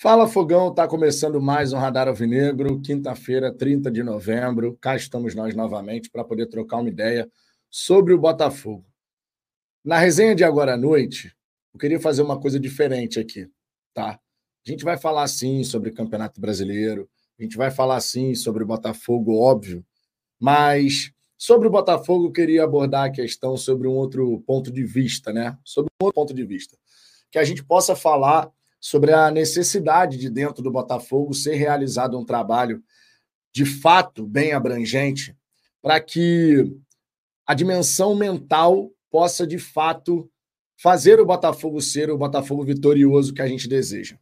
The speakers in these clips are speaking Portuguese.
Fala Fogão, está começando mais um Radar Alvinegro, quinta-feira, 30 de novembro. Cá estamos nós novamente para poder trocar uma ideia sobre o Botafogo. Na resenha de agora à noite, eu queria fazer uma coisa diferente aqui, tá? A gente vai falar sim sobre o Campeonato Brasileiro, a gente vai falar sim sobre o Botafogo, óbvio, mas sobre o Botafogo eu queria abordar a questão sobre um outro ponto de vista, né? Sobre um outro ponto de vista. Que a gente possa falar sobre a necessidade de, dentro do Botafogo, ser realizado um trabalho de fato bem abrangente para que a dimensão mental possa, de fato, fazer o Botafogo ser o Botafogo vitorioso que a gente deseja.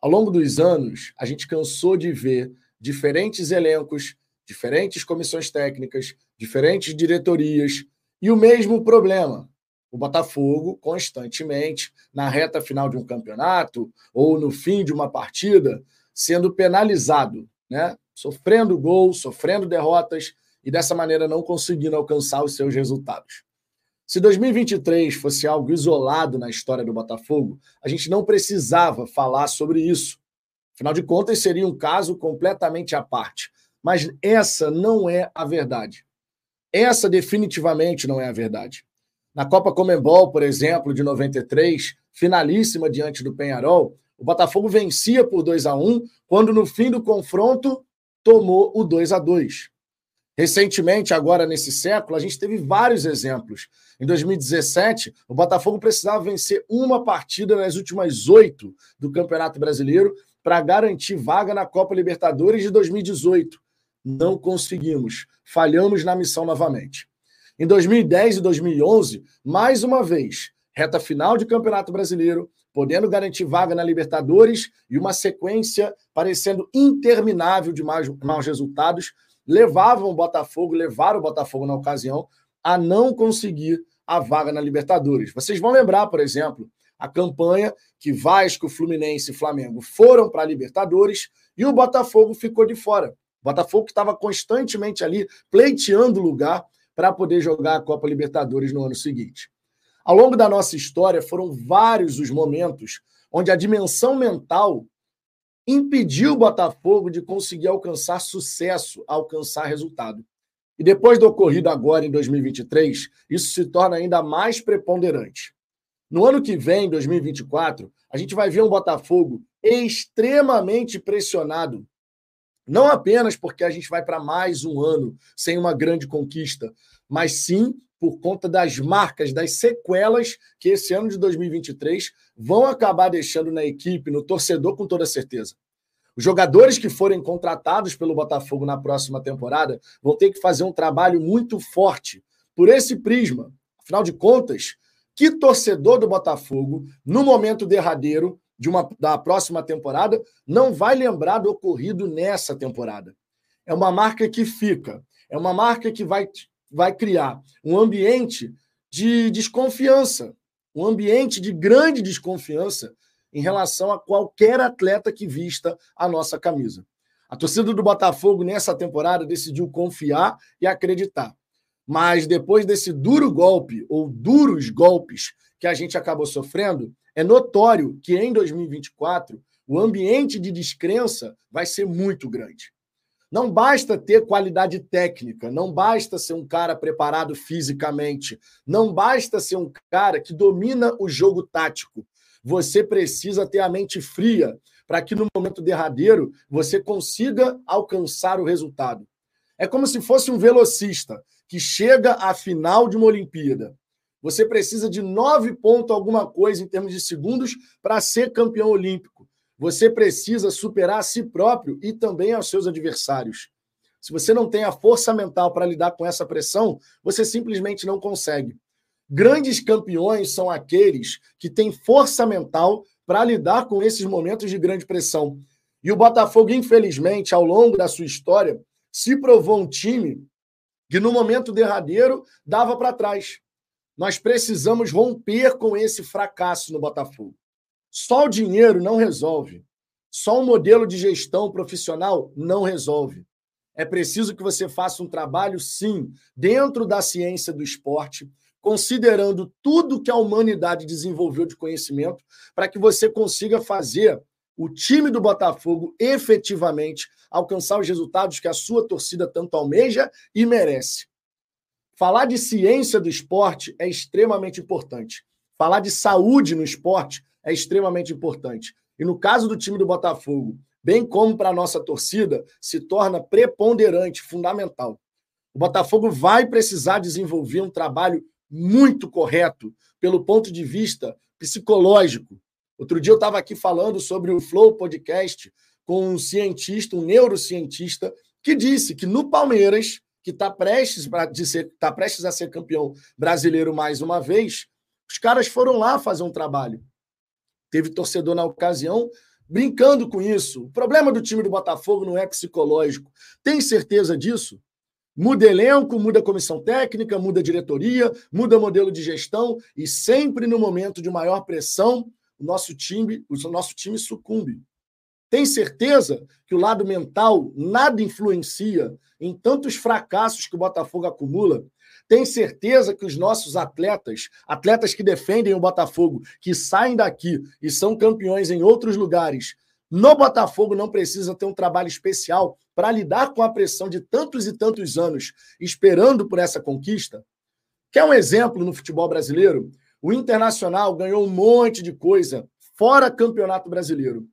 Ao longo dos anos, a gente cansou de ver diferentes elencos, diferentes comissões técnicas, diferentes diretorias e o mesmo problema: o Botafogo constantemente, na reta final de um campeonato ou no fim de uma partida, sendo penalizado, né? sofrendo gols, sofrendo derrotas e dessa maneira não conseguindo alcançar os seus resultados. Se 2023 fosse algo isolado na história do Botafogo, a gente não precisava falar sobre isso. Afinal de contas, seria um caso completamente à parte. Mas essa não é a verdade. Essa definitivamente não é a verdade. Na Copa Comembol, por exemplo, de 93, finalíssima diante do Penharol, o Botafogo vencia por 2 a 1 quando no fim do confronto tomou o 2 a 2. Recentemente, agora nesse século, a gente teve vários exemplos. Em 2017, o Botafogo precisava vencer uma partida nas últimas oito do Campeonato Brasileiro para garantir vaga na Copa Libertadores de 2018. Não conseguimos, falhamos na missão novamente. Em 2010 e 2011, mais uma vez, reta final de Campeonato Brasileiro, podendo garantir vaga na Libertadores e uma sequência parecendo interminável de maus, resultados, levavam o Botafogo, levaram o Botafogo na ocasião a não conseguir a vaga na Libertadores. Vocês vão lembrar, por exemplo, a campanha que Vasco, Fluminense e Flamengo foram para a Libertadores e o Botafogo ficou de fora. O Botafogo que estava constantemente ali pleiteando lugar para poder jogar a Copa Libertadores no ano seguinte. Ao longo da nossa história, foram vários os momentos onde a dimensão mental impediu o Botafogo de conseguir alcançar sucesso, alcançar resultado. E depois do ocorrido agora em 2023, isso se torna ainda mais preponderante. No ano que vem, 2024, a gente vai ver um Botafogo extremamente pressionado não apenas porque a gente vai para mais um ano sem uma grande conquista, mas sim por conta das marcas, das sequelas que esse ano de 2023 vão acabar deixando na equipe, no torcedor, com toda certeza. Os jogadores que forem contratados pelo Botafogo na próxima temporada vão ter que fazer um trabalho muito forte por esse prisma. Afinal de contas, que torcedor do Botafogo, no momento derradeiro, de uma, da próxima temporada não vai lembrar do ocorrido nessa temporada. É uma marca que fica, é uma marca que vai, vai criar um ambiente de desconfiança, um ambiente de grande desconfiança em relação a qualquer atleta que vista a nossa camisa. A torcida do Botafogo nessa temporada decidiu confiar e acreditar. Mas depois desse duro golpe, ou duros golpes que a gente acabou sofrendo, é notório que em 2024 o ambiente de descrença vai ser muito grande. Não basta ter qualidade técnica, não basta ser um cara preparado fisicamente, não basta ser um cara que domina o jogo tático. Você precisa ter a mente fria para que no momento derradeiro você consiga alcançar o resultado. É como se fosse um velocista que chega à final de uma Olimpíada você precisa de nove pontos alguma coisa em termos de segundos para ser campeão olímpico. Você precisa superar a si próprio e também aos seus adversários. Se você não tem a força mental para lidar com essa pressão, você simplesmente não consegue. Grandes campeões são aqueles que têm força mental para lidar com esses momentos de grande pressão. E o Botafogo, infelizmente, ao longo da sua história, se provou um time que no momento derradeiro dava para trás. Nós precisamos romper com esse fracasso no Botafogo. Só o dinheiro não resolve. Só um modelo de gestão profissional não resolve. É preciso que você faça um trabalho, sim, dentro da ciência do esporte, considerando tudo que a humanidade desenvolveu de conhecimento, para que você consiga fazer o time do Botafogo efetivamente alcançar os resultados que a sua torcida tanto almeja e merece. Falar de ciência do esporte é extremamente importante. Falar de saúde no esporte é extremamente importante. E no caso do time do Botafogo, bem como para a nossa torcida, se torna preponderante, fundamental. O Botafogo vai precisar desenvolver um trabalho muito correto pelo ponto de vista psicológico. Outro dia eu estava aqui falando sobre o Flow Podcast com um cientista, um neurocientista, que disse que no Palmeiras, que está prestes, tá prestes a ser campeão brasileiro mais uma vez, os caras foram lá fazer um trabalho. Teve torcedor na ocasião brincando com isso. O problema do time do Botafogo não é psicológico. Tem certeza disso? Muda elenco, muda comissão técnica, muda diretoria, muda modelo de gestão e sempre no momento de maior pressão, o nosso time, o nosso time sucumbe. Tem certeza que o lado mental nada influencia em tantos fracassos que o Botafogo acumula? Tem certeza que os nossos atletas, atletas que defendem o Botafogo, que saem daqui e são campeões em outros lugares, no Botafogo não precisa ter um trabalho especial para lidar com a pressão de tantos e tantos anos esperando por essa conquista? Quer um exemplo no futebol brasileiro? O Internacional ganhou um monte de coisa fora Campeonato Brasileiro.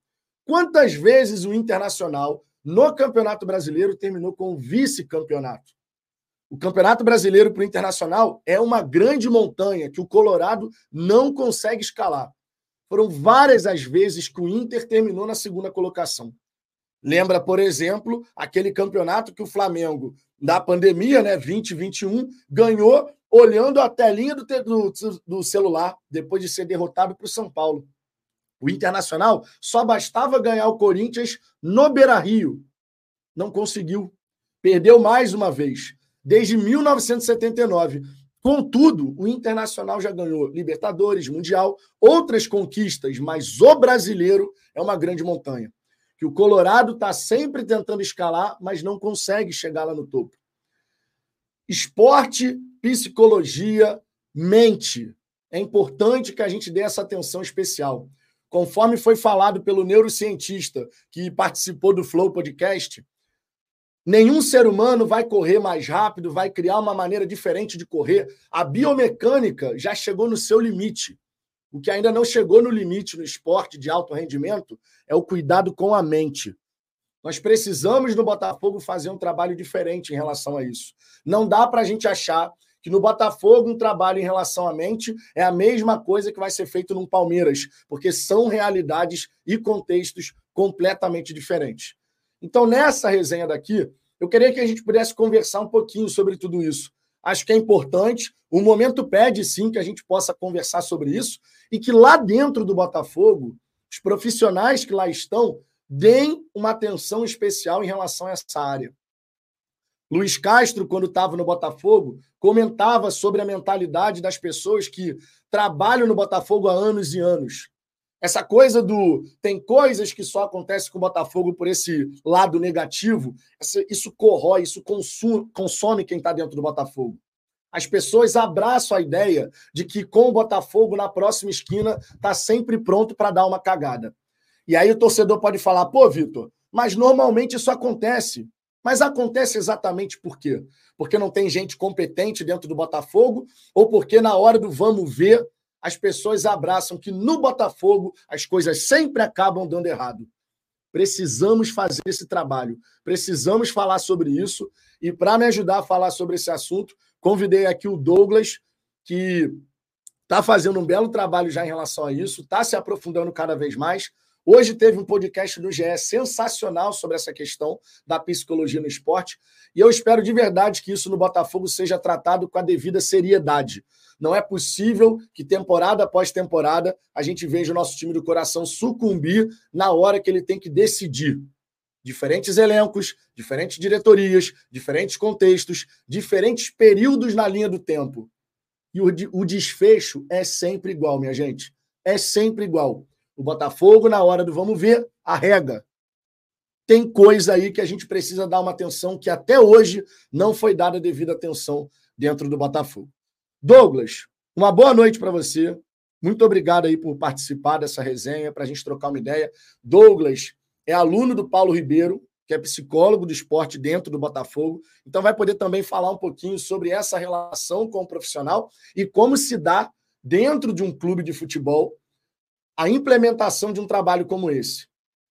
Quantas vezes o Internacional no Campeonato Brasileiro terminou com vice-campeonato? O Campeonato Brasileiro para o Internacional é uma grande montanha que o Colorado não consegue escalar. Foram várias as vezes que o Inter terminou na segunda colocação. Lembra, por exemplo, aquele campeonato que o Flamengo, na pandemia, né, 2021, ganhou olhando a telinha do, do, do celular, depois de ser derrotado para o São Paulo. O Internacional só bastava ganhar o Corinthians no Beira Rio. Não conseguiu. Perdeu mais uma vez. Desde 1979. Contudo, o Internacional já ganhou Libertadores, Mundial, outras conquistas, mas o brasileiro é uma grande montanha. Que o Colorado está sempre tentando escalar, mas não consegue chegar lá no topo. Esporte, psicologia, mente. É importante que a gente dê essa atenção especial. Conforme foi falado pelo neurocientista que participou do Flow Podcast, Nenhum ser humano vai correr mais rápido, vai criar uma maneira diferente de correr. A biomecânica já chegou no seu limite. O que ainda não chegou no limite no esporte de alto rendimento é o cuidado com a mente. Nós precisamos no Botafogo fazer um trabalho diferente em relação a isso. Não dá para a gente achar que no Botafogo um trabalho em relação à mente é a mesma coisa que vai ser feito no Palmeiras, porque são realidades e contextos completamente diferentes. Então, nessa resenha daqui, eu queria que a gente pudesse conversar um pouquinho sobre tudo isso. Acho que é importante, o momento pede sim que a gente possa conversar sobre isso e que lá dentro do Botafogo, os profissionais que lá estão deem uma atenção especial em relação a essa área. Luiz Castro, quando estava no Botafogo, comentava sobre a mentalidade das pessoas que trabalham no Botafogo há anos e anos. Essa coisa do. Tem coisas que só acontecem com o Botafogo por esse lado negativo. Isso corrói, isso consome, consome quem está dentro do Botafogo. As pessoas abraçam a ideia de que com o Botafogo na próxima esquina está sempre pronto para dar uma cagada. E aí o torcedor pode falar: pô, Vitor, mas normalmente isso acontece. Mas acontece exatamente por quê? Porque não tem gente competente dentro do Botafogo ou porque na hora do vamos ver as pessoas abraçam que no Botafogo as coisas sempre acabam dando errado. Precisamos fazer esse trabalho, precisamos falar sobre isso. E para me ajudar a falar sobre esse assunto, convidei aqui o Douglas, que está fazendo um belo trabalho já em relação a isso, está se aprofundando cada vez mais. Hoje teve um podcast do GE sensacional sobre essa questão da psicologia no esporte. E eu espero de verdade que isso no Botafogo seja tratado com a devida seriedade. Não é possível que temporada após temporada a gente veja o nosso time do coração sucumbir na hora que ele tem que decidir. Diferentes elencos, diferentes diretorias, diferentes contextos, diferentes períodos na linha do tempo. E o, o desfecho é sempre igual, minha gente. É sempre igual. O Botafogo, na hora do vamos ver, arrega. Tem coisa aí que a gente precisa dar uma atenção que até hoje não foi dada devida atenção dentro do Botafogo. Douglas, uma boa noite para você. Muito obrigado aí por participar dessa resenha, para a gente trocar uma ideia. Douglas é aluno do Paulo Ribeiro, que é psicólogo do esporte dentro do Botafogo. Então, vai poder também falar um pouquinho sobre essa relação com o profissional e como se dá, dentro de um clube de futebol, a implementação de um trabalho como esse.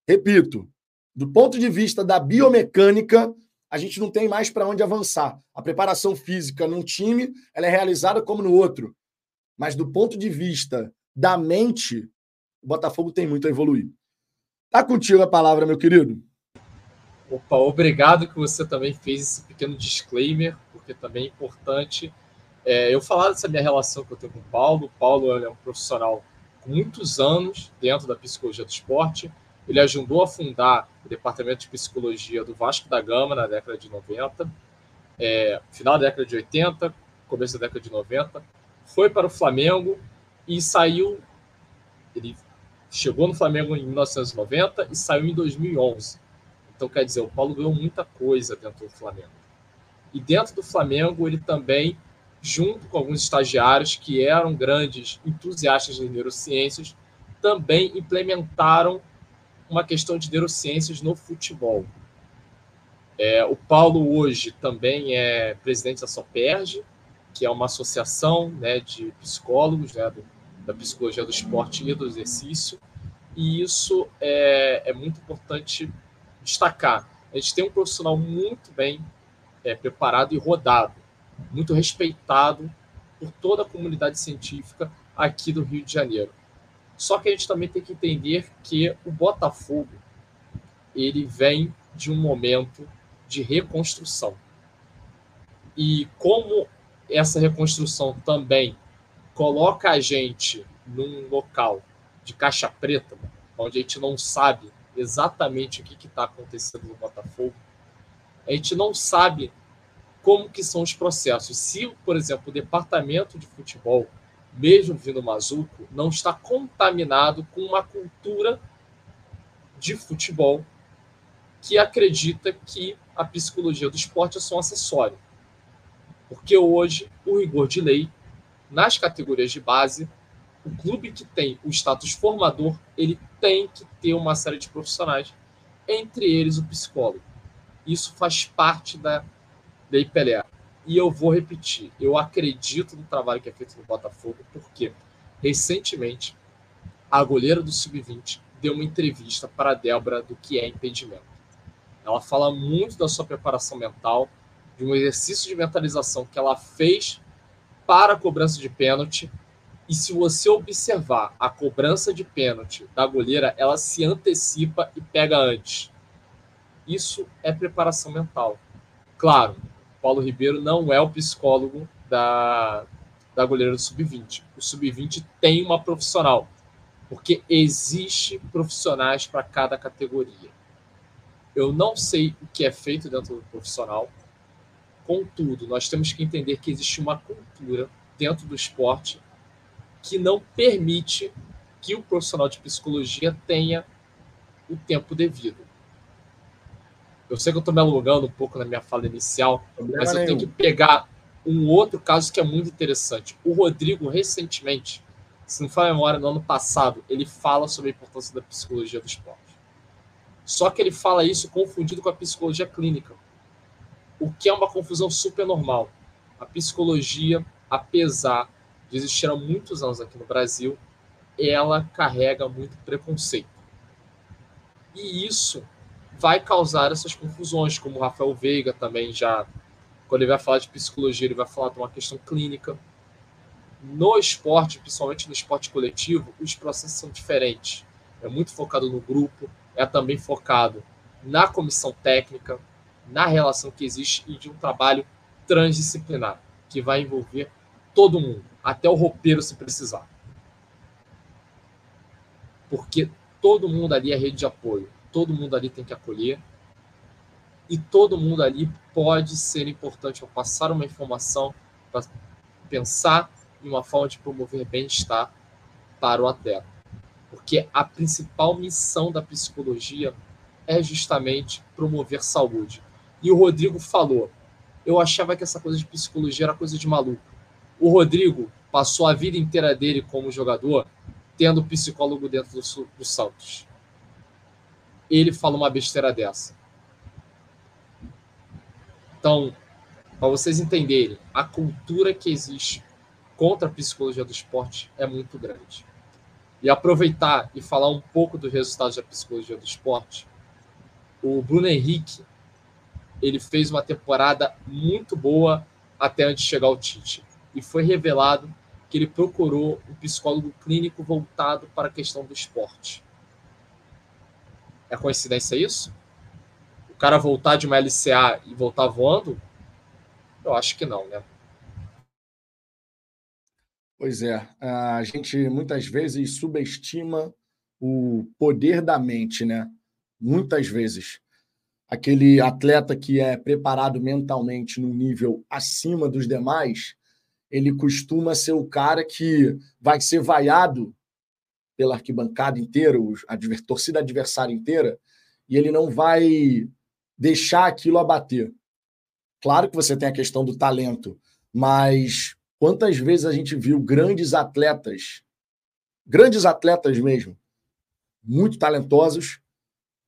Repito, do ponto de vista da biomecânica, a gente não tem mais para onde avançar. A preparação física num time ela é realizada como no outro. Mas do ponto de vista da mente, o Botafogo tem muito a evoluir. Tá contigo a palavra, meu querido. Opa, obrigado que você também fez esse pequeno disclaimer, porque também é importante é, eu falar dessa minha relação que eu tenho com o Paulo. O Paulo é um profissional muitos anos dentro da psicologia do esporte. Ele ajudou a fundar o departamento de psicologia do Vasco da Gama na década de 90, é, final da década de 80, começo da década de 90 foi para o Flamengo e saiu. Ele chegou no Flamengo em 1990 e saiu em 2011. Então, quer dizer, o Paulo ganhou muita coisa dentro do Flamengo. E dentro do Flamengo, ele também, junto com alguns estagiários que eram grandes entusiastas de neurociências, também implementaram uma questão de neurociências no futebol. É, o Paulo hoje também é presidente da Soperge, que é uma associação né, de psicólogos né, do, da psicologia do esporte e do exercício, e isso é, é muito importante destacar. A gente tem um profissional muito bem é, preparado e rodado, muito respeitado por toda a comunidade científica aqui do Rio de Janeiro. Só que a gente também tem que entender que o Botafogo ele vem de um momento de reconstrução. E como essa reconstrução também coloca a gente num local de caixa preta, onde a gente não sabe exatamente o que está acontecendo no Botafogo, a gente não sabe como que são os processos. Se, por exemplo, o departamento de futebol, mesmo vindo Mazuco, não está contaminado com uma cultura de futebol que acredita que a psicologia do esporte é só um acessório. Porque hoje, o rigor de lei, nas categorias de base, o clube que tem o status formador, ele tem que ter uma série de profissionais, entre eles o psicólogo. Isso faz parte da Lei Pelé. E eu vou repetir, eu acredito no trabalho que é feito no Botafogo, porque recentemente a goleira do Sub-20 deu uma entrevista para a Débora do que é impedimento. Ela fala muito da sua preparação mental, de um exercício de mentalização que ela fez para a cobrança de pênalti. E se você observar a cobrança de pênalti da goleira, ela se antecipa e pega antes. Isso é preparação mental. Claro, Paulo Ribeiro não é o psicólogo da, da goleira do Sub-20. O Sub-20 tem uma profissional, porque existe profissionais para cada categoria. Eu não sei o que é feito dentro do profissional, Contudo, nós temos que entender que existe uma cultura dentro do esporte que não permite que o profissional de psicologia tenha o tempo devido. Eu sei que eu estou me alongando um pouco na minha fala inicial, mas eu nenhum. tenho que pegar um outro caso que é muito interessante. O Rodrigo, recentemente, se não for a memória, no ano passado, ele fala sobre a importância da psicologia do esporte. Só que ele fala isso confundido com a psicologia clínica o que é uma confusão super normal. A psicologia, apesar de existir há muitos anos aqui no Brasil, ela carrega muito preconceito. E isso vai causar essas confusões, como o Rafael Veiga também já, quando ele vai falar de psicologia, ele vai falar de uma questão clínica. No esporte, principalmente no esporte coletivo, os processos são diferentes. É muito focado no grupo, é também focado na comissão técnica, na relação que existe e de um trabalho transdisciplinar, que vai envolver todo mundo, até o roupeiro se precisar. Porque todo mundo ali é rede de apoio, todo mundo ali tem que acolher, e todo mundo ali pode ser importante para passar uma informação, para pensar em uma forma de promover bem-estar para o atleta. Porque a principal missão da psicologia é justamente promover saúde. E o Rodrigo falou: eu achava que essa coisa de psicologia era coisa de maluco. O Rodrigo passou a vida inteira dele como jogador tendo psicólogo dentro do, do Santos. Ele fala uma besteira dessa. Então, para vocês entenderem, a cultura que existe contra a psicologia do esporte é muito grande. E aproveitar e falar um pouco dos resultados da psicologia do esporte, o Bruno Henrique ele fez uma temporada muito boa até antes de chegar ao Tite. E foi revelado que ele procurou um psicólogo clínico voltado para a questão do esporte. É coincidência isso? O cara voltar de uma LCA e voltar voando? Eu acho que não, né? Pois é, a gente muitas vezes subestima o poder da mente, né? Muitas vezes. Aquele atleta que é preparado mentalmente no nível acima dos demais, ele costuma ser o cara que vai ser vaiado pela arquibancada inteira, a torcida adversária inteira, e ele não vai deixar aquilo abater. Claro que você tem a questão do talento, mas quantas vezes a gente viu grandes atletas, grandes atletas mesmo, muito talentosos,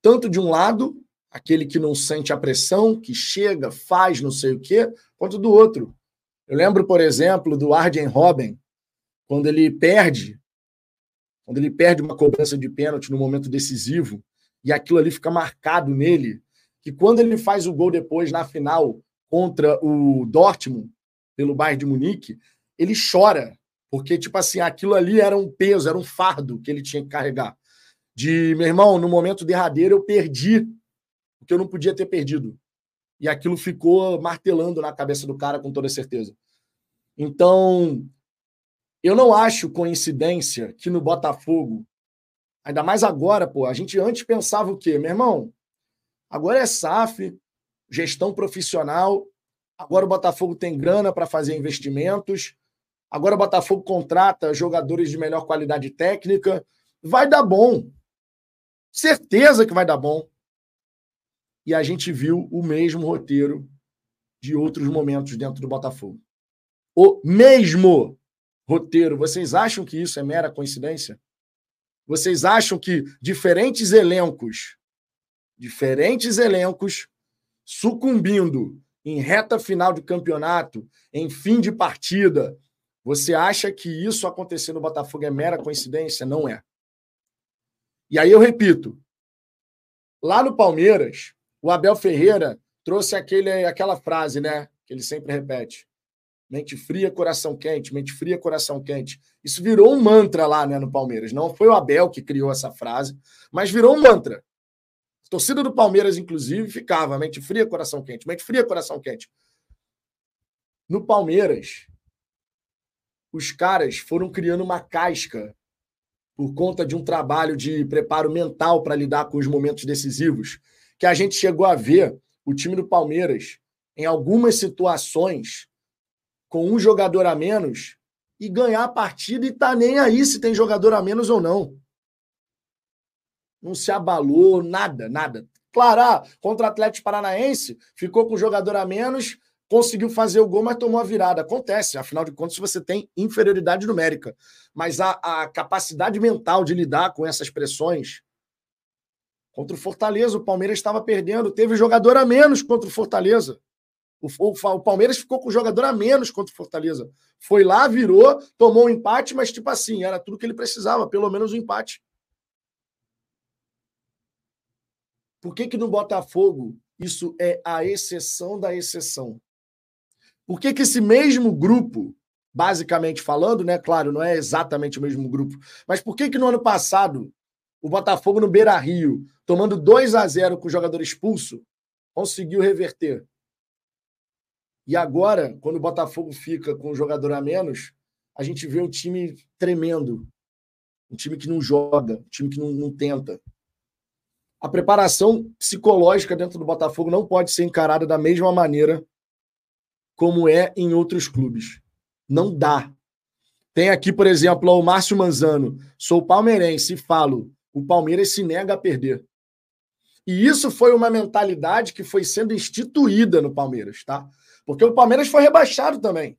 tanto de um lado, aquele que não sente a pressão, que chega, faz não sei o quê, quanto do outro, eu lembro, por exemplo, do Arjen Robben, quando ele perde, quando ele perde uma cobrança de pênalti no momento decisivo, e aquilo ali fica marcado nele, que quando ele faz o gol depois na final contra o Dortmund, pelo Bayern de Munique, ele chora, porque, tipo assim, aquilo ali era um peso, era um fardo que ele tinha que carregar. De, meu irmão, no momento derradeiro eu perdi o que eu não podia ter perdido. E aquilo ficou martelando na cabeça do cara com toda certeza. Então, eu não acho coincidência que no Botafogo, ainda mais agora, pô, a gente antes pensava o quê? Meu irmão, agora é SAF, gestão profissional, agora o Botafogo tem grana para fazer investimentos, agora o Botafogo contrata jogadores de melhor qualidade técnica, vai dar bom. Certeza que vai dar bom e a gente viu o mesmo roteiro de outros momentos dentro do Botafogo. O mesmo roteiro. Vocês acham que isso é mera coincidência? Vocês acham que diferentes elencos, diferentes elencos sucumbindo em reta final de campeonato, em fim de partida, você acha que isso acontecer no Botafogo é mera coincidência? Não é. E aí eu repito, lá no Palmeiras, o Abel Ferreira trouxe aquele, aquela frase, né? Que ele sempre repete. Mente fria, coração quente, mente fria, coração quente. Isso virou um mantra lá né, no Palmeiras. Não foi o Abel que criou essa frase, mas virou um mantra. A torcida do Palmeiras, inclusive, ficava mente fria, coração quente, mente fria, coração quente. No Palmeiras, os caras foram criando uma casca por conta de um trabalho de preparo mental para lidar com os momentos decisivos que a gente chegou a ver o time do Palmeiras em algumas situações com um jogador a menos e ganhar a partida e tá nem aí se tem jogador a menos ou não. Não se abalou, nada, nada. Claro, ah, contra o Atlético Paranaense, ficou com jogador a menos, conseguiu fazer o gol, mas tomou a virada. Acontece, afinal de contas, você tem inferioridade numérica. Mas a, a capacidade mental de lidar com essas pressões Contra o Fortaleza, o Palmeiras estava perdendo, teve jogador a menos contra o Fortaleza. O, o, o, Palmeiras ficou com jogador a menos contra o Fortaleza. Foi lá, virou, tomou um empate, mas tipo assim, era tudo que ele precisava, pelo menos um empate. Por que, que no Botafogo isso é a exceção da exceção? Por que, que esse mesmo grupo, basicamente falando, né? Claro, não é exatamente o mesmo grupo, mas por que, que no ano passado o Botafogo no Beira Rio, tomando 2 a 0 com o jogador expulso, conseguiu reverter. E agora, quando o Botafogo fica com o jogador a menos, a gente vê um time tremendo. Um time que não joga, um time que não, não tenta. A preparação psicológica dentro do Botafogo não pode ser encarada da mesma maneira como é em outros clubes. Não dá. Tem aqui, por exemplo, o Márcio Manzano. Sou palmeirense e falo: o Palmeiras se nega a perder. E isso foi uma mentalidade que foi sendo instituída no Palmeiras, tá? Porque o Palmeiras foi rebaixado também.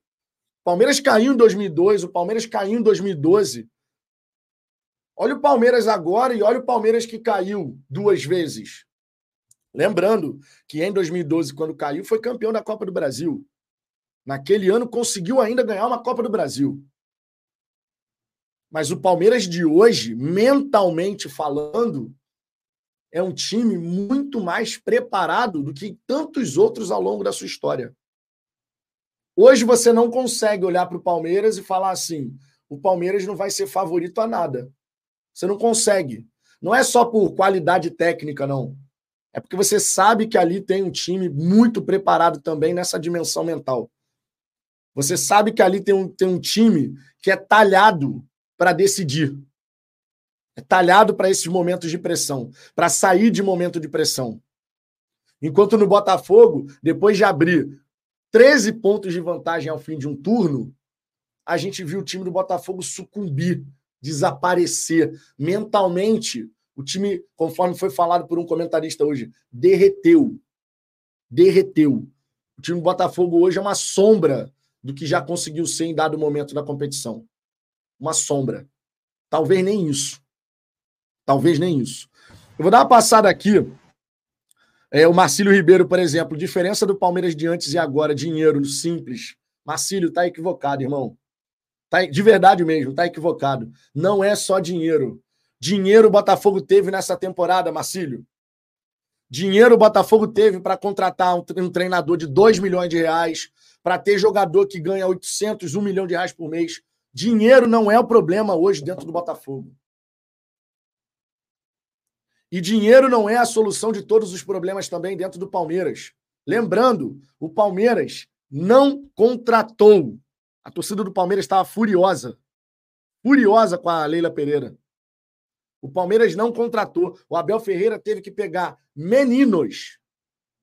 Palmeiras caiu em 2002, o Palmeiras caiu em 2012. Olha o Palmeiras agora e olha o Palmeiras que caiu duas vezes. Lembrando que em 2012, quando caiu, foi campeão da Copa do Brasil. Naquele ano conseguiu ainda ganhar uma Copa do Brasil. Mas o Palmeiras de hoje, mentalmente falando, é um time muito mais preparado do que tantos outros ao longo da sua história. Hoje você não consegue olhar para o Palmeiras e falar assim: o Palmeiras não vai ser favorito a nada. Você não consegue. Não é só por qualidade técnica, não. É porque você sabe que ali tem um time muito preparado também nessa dimensão mental. Você sabe que ali tem um, tem um time que é talhado para decidir. É talhado para esses momentos de pressão, para sair de momento de pressão. Enquanto no Botafogo, depois de abrir 13 pontos de vantagem ao fim de um turno, a gente viu o time do Botafogo sucumbir, desaparecer. Mentalmente, o time, conforme foi falado por um comentarista hoje, derreteu. Derreteu. O time do Botafogo hoje é uma sombra do que já conseguiu ser em dado momento da competição. Uma sombra. Talvez nem isso. Talvez nem isso. Eu vou dar uma passada aqui. É, o Marcílio Ribeiro, por exemplo, diferença do Palmeiras de antes e agora, dinheiro simples. Marcílio, tá equivocado, irmão. Tá, de verdade mesmo, tá equivocado. Não é só dinheiro. Dinheiro o Botafogo teve nessa temporada, Marcílio. Dinheiro o Botafogo teve para contratar um treinador de 2 milhões de reais, para ter jogador que ganha 800, 1 milhão de reais por mês. Dinheiro não é o problema hoje dentro do Botafogo. E dinheiro não é a solução de todos os problemas também dentro do Palmeiras. Lembrando, o Palmeiras não contratou. A torcida do Palmeiras estava furiosa. Furiosa com a Leila Pereira. O Palmeiras não contratou. O Abel Ferreira teve que pegar meninos.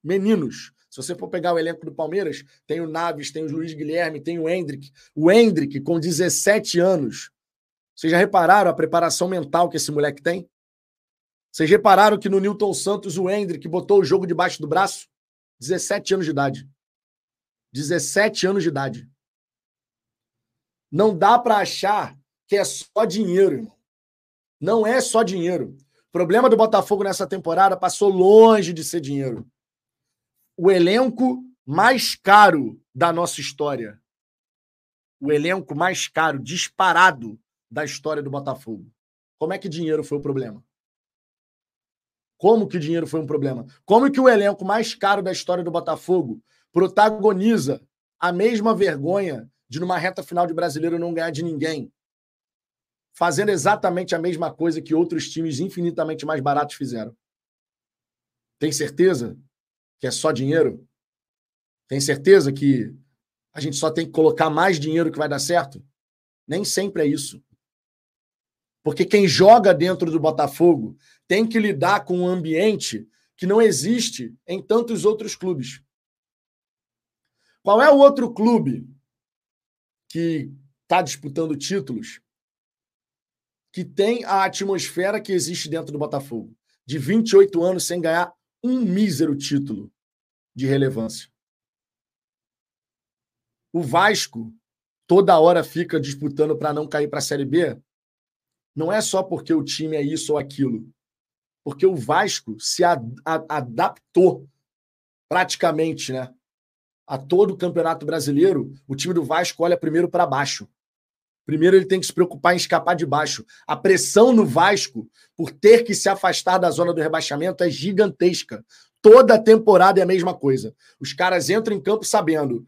Meninos se você for pegar o elenco do Palmeiras, tem o Naves, tem o Luiz Guilherme, tem o Hendrick. O Hendrick, com 17 anos. Vocês já repararam a preparação mental que esse moleque tem? Vocês repararam que no Newton Santos o Hendrick botou o jogo debaixo do braço? 17 anos de idade. 17 anos de idade. Não dá para achar que é só dinheiro, irmão. Não é só dinheiro. O problema do Botafogo nessa temporada passou longe de ser dinheiro o elenco mais caro da nossa história. O elenco mais caro, disparado da história do Botafogo. Como é que dinheiro foi o problema? Como que dinheiro foi um problema? Como que o elenco mais caro da história do Botafogo protagoniza a mesma vergonha de numa reta final de brasileiro não ganhar de ninguém? Fazendo exatamente a mesma coisa que outros times infinitamente mais baratos fizeram. Tem certeza que é só dinheiro? Tem certeza que a gente só tem que colocar mais dinheiro que vai dar certo? Nem sempre é isso. Porque quem joga dentro do Botafogo tem que lidar com um ambiente que não existe em tantos outros clubes. Qual é o outro clube que está disputando títulos que tem a atmosfera que existe dentro do Botafogo? De 28 anos sem ganhar um mísero título de relevância. O Vasco toda hora fica disputando para não cair para a Série B. Não é só porque o time é isso ou aquilo. Porque o Vasco se adaptou praticamente, né? A todo o Campeonato Brasileiro, o time do Vasco olha primeiro para baixo. Primeiro ele tem que se preocupar em escapar de baixo. A pressão no Vasco por ter que se afastar da zona do rebaixamento é gigantesca. Toda temporada é a mesma coisa. Os caras entram em campo sabendo: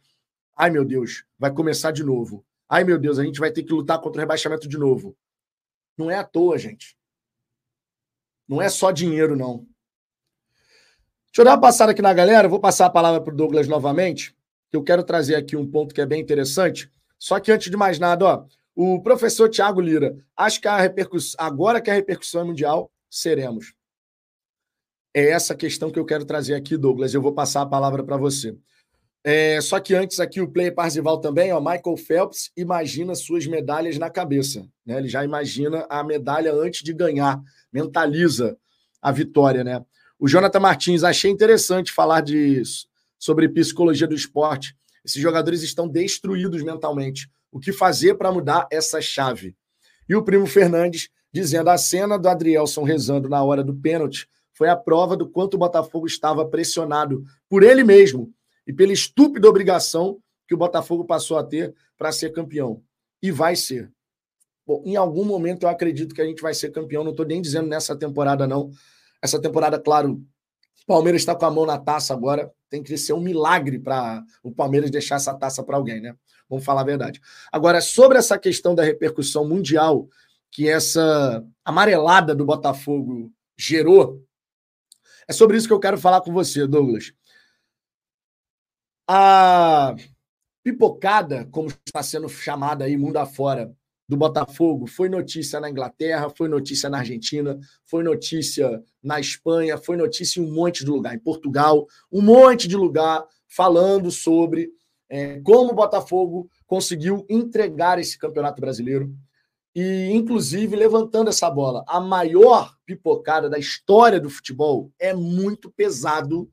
ai meu Deus, vai começar de novo. Ai meu Deus, a gente vai ter que lutar contra o rebaixamento de novo. Não é à toa, gente. Não é só dinheiro, não. Deixa eu dar uma passada aqui na galera. Vou passar a palavra para o Douglas novamente, que eu quero trazer aqui um ponto que é bem interessante. Só que antes de mais nada, ó, o professor Tiago Lira, acho que a repercussão, agora que a repercussão é mundial, seremos. É essa questão que eu quero trazer aqui, Douglas. Eu vou passar a palavra para você. É, só que antes aqui o player Parzival também, ó, Michael Phelps imagina suas medalhas na cabeça. Né? Ele já imagina a medalha antes de ganhar, mentaliza a vitória. Né? O Jonathan Martins, achei interessante falar de, sobre psicologia do esporte. Esses jogadores estão destruídos mentalmente. O que fazer para mudar essa chave? E o primo Fernandes dizendo a cena do Adrielson rezando na hora do pênalti foi a prova do quanto o Botafogo estava pressionado por ele mesmo e pela estúpida obrigação que o Botafogo passou a ter para ser campeão. E vai ser. Bom, em algum momento eu acredito que a gente vai ser campeão. Não estou nem dizendo nessa temporada, não. Essa temporada, claro, o Palmeiras está com a mão na taça agora. Tem que ser um milagre para o Palmeiras deixar essa taça para alguém, né? Vamos falar a verdade. Agora, sobre essa questão da repercussão mundial que essa amarelada do Botafogo gerou, é sobre isso que eu quero falar com você, Douglas. A pipocada, como está sendo chamada aí mundo afora, do Botafogo foi notícia na Inglaterra, foi notícia na Argentina, foi notícia na Espanha, foi notícia em um monte de lugar, em Portugal, um monte de lugar falando sobre é, como o Botafogo conseguiu entregar esse campeonato brasileiro e, inclusive, levantando essa bola. A maior pipocada da história do futebol é muito pesado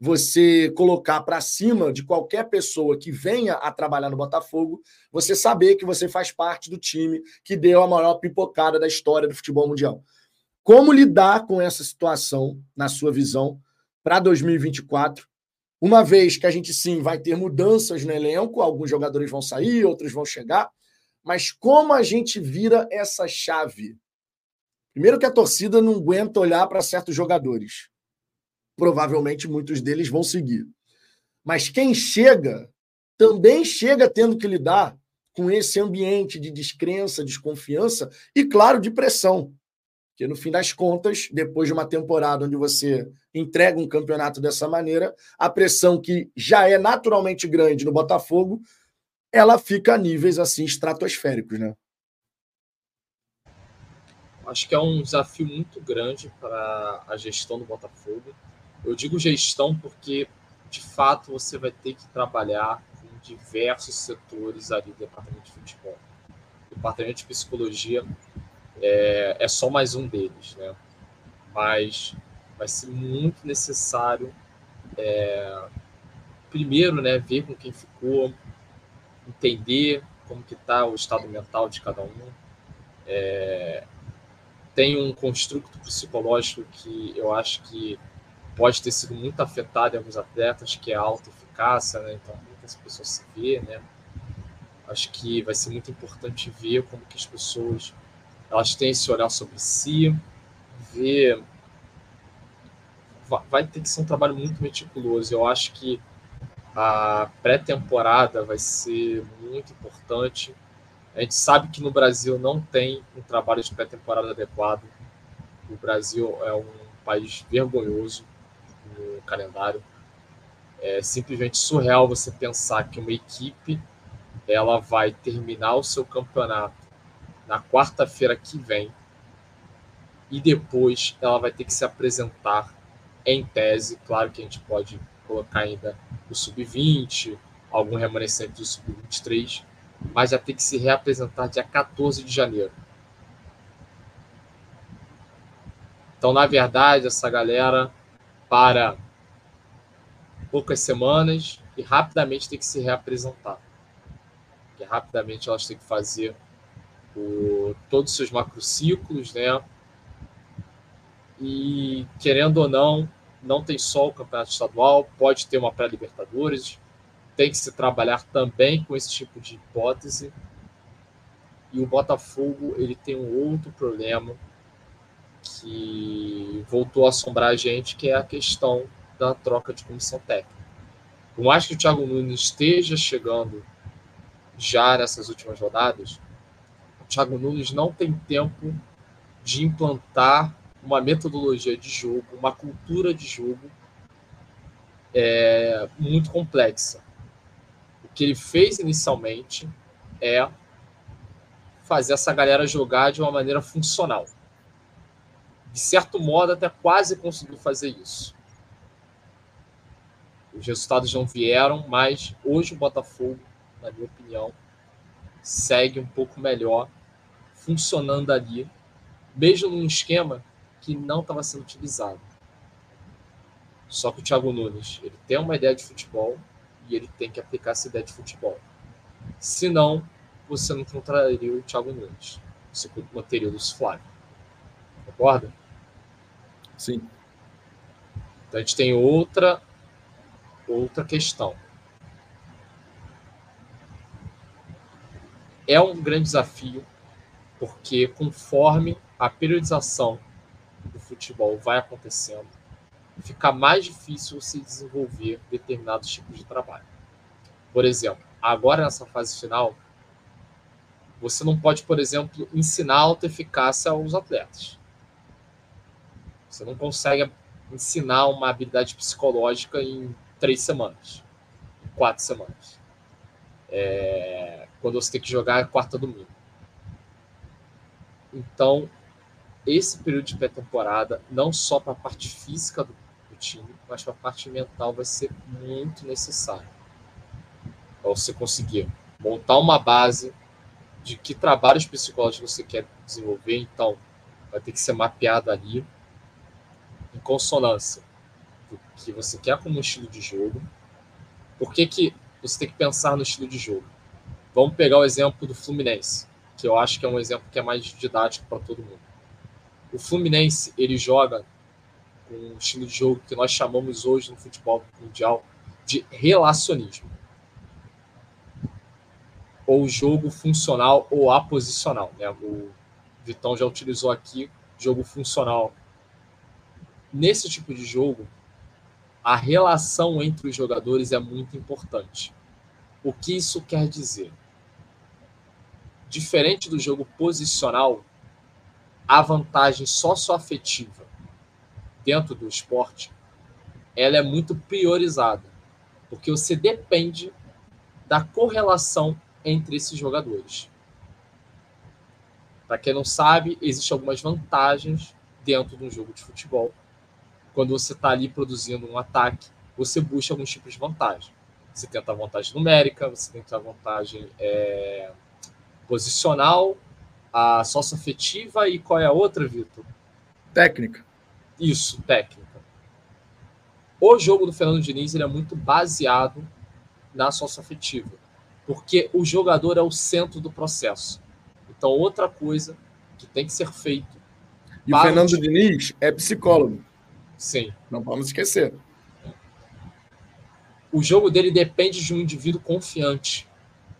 você colocar para cima de qualquer pessoa que venha a trabalhar no Botafogo, você saber que você faz parte do time que deu a maior pipocada da história do futebol mundial. Como lidar com essa situação, na sua visão, para 2024? Uma vez que a gente sim vai ter mudanças no elenco, alguns jogadores vão sair, outros vão chegar, mas como a gente vira essa chave? Primeiro que a torcida não aguenta olhar para certos jogadores provavelmente muitos deles vão seguir. Mas quem chega também chega tendo que lidar com esse ambiente de descrença, desconfiança e, claro, de pressão. Porque, no fim das contas, depois de uma temporada onde você entrega um campeonato dessa maneira, a pressão que já é naturalmente grande no Botafogo, ela fica a níveis assim estratosféricos, né? Acho que é um desafio muito grande para a gestão do Botafogo. Eu digo gestão porque, de fato, você vai ter que trabalhar com diversos setores ali do departamento de futebol. O departamento de psicologia é, é só mais um deles, né? Mas vai ser muito necessário, é, primeiro, né, ver com quem ficou, entender como que está o estado mental de cada um. É, tem um construto psicológico que eu acho que pode ter sido muito afetado em alguns atletas, que é a alta eficácia, né? Então, muitas pessoas se vê, né? Acho que vai ser muito importante ver como que as pessoas elas têm esse olhar sobre si, ver vai ter que ser um trabalho muito meticuloso. Eu acho que a pré-temporada vai ser muito importante. A gente sabe que no Brasil não tem um trabalho de pré-temporada adequado. O Brasil é um país vergonhoso no calendário. É simplesmente surreal você pensar que uma equipe ela vai terminar o seu campeonato na quarta-feira que vem e depois ela vai ter que se apresentar em tese. Claro que a gente pode colocar ainda o sub-20, algum remanescente do sub-23, mas já tem que se reapresentar dia 14 de janeiro. Então, na verdade, essa galera para poucas semanas e rapidamente tem que se reapresentar. Porque rapidamente elas têm que fazer o, todos os seus macrociclos, né? E querendo ou não, não tem só o campeonato estadual, pode ter uma pré-libertadores, tem que se trabalhar também com esse tipo de hipótese. E o Botafogo ele tem um outro problema que voltou a assombrar a gente, que é a questão da troca de comissão técnica. Por mais que o Thiago Nunes esteja chegando já nessas últimas rodadas, o Thiago Nunes não tem tempo de implantar uma metodologia de jogo, uma cultura de jogo é, muito complexa. O que ele fez inicialmente é fazer essa galera jogar de uma maneira funcional de certo modo, até quase conseguiu fazer isso. Os resultados não vieram, mas hoje o Botafogo, na minha opinião, segue um pouco melhor, funcionando ali, mesmo num esquema que não estava sendo utilizado. Só que o Thiago Nunes, ele tem uma ideia de futebol, e ele tem que aplicar essa ideia de futebol. Senão, você não contraria o Thiago Nunes. Você manteria o Lúcio Flávio. Concorda? Sim. Então a gente tem outra outra questão. É um grande desafio, porque conforme a periodização do futebol vai acontecendo, fica mais difícil se desenvolver determinados tipos de trabalho. Por exemplo, agora nessa fase final, você não pode, por exemplo, ensinar autoeficácia aos atletas. Você não consegue ensinar uma habilidade psicológica em três semanas, em quatro semanas. É, quando você tem que jogar quarta domingo. Então, esse período de pré-temporada, não só para a parte física do, do time, mas para a parte mental, vai ser muito necessário. Para você conseguir montar uma base de que trabalhos psicológicos você quer desenvolver, então vai ter que ser mapeado ali consonância do que você quer como estilo de jogo. Por que, que você tem que pensar no estilo de jogo? Vamos pegar o exemplo do Fluminense, que eu acho que é um exemplo que é mais didático para todo mundo. O Fluminense, ele joga com um estilo de jogo que nós chamamos hoje no futebol mundial de relacionismo. Ou jogo funcional ou aposicional. Né? O Vitão já utilizou aqui jogo funcional. Nesse tipo de jogo, a relação entre os jogadores é muito importante. O que isso quer dizer? Diferente do jogo posicional, a vantagem socioafetiva dentro do esporte, ela é muito priorizada, porque você depende da correlação entre esses jogadores. Para quem não sabe, existem algumas vantagens dentro de um jogo de futebol. Quando você está ali produzindo um ataque, você busca alguns tipos de vantagem. Você tenta a vantagem numérica, você tenta a vantagem é, posicional a socioafetiva e qual é a outra, Vitor? Técnica. Isso, técnica. O jogo do Fernando Diniz ele é muito baseado na socioafetiva, porque o jogador é o centro do processo. Então, outra coisa que tem que ser feito. E o Fernando o Diniz é psicólogo. Sim. Não vamos esquecer. O jogo dele depende de um indivíduo confiante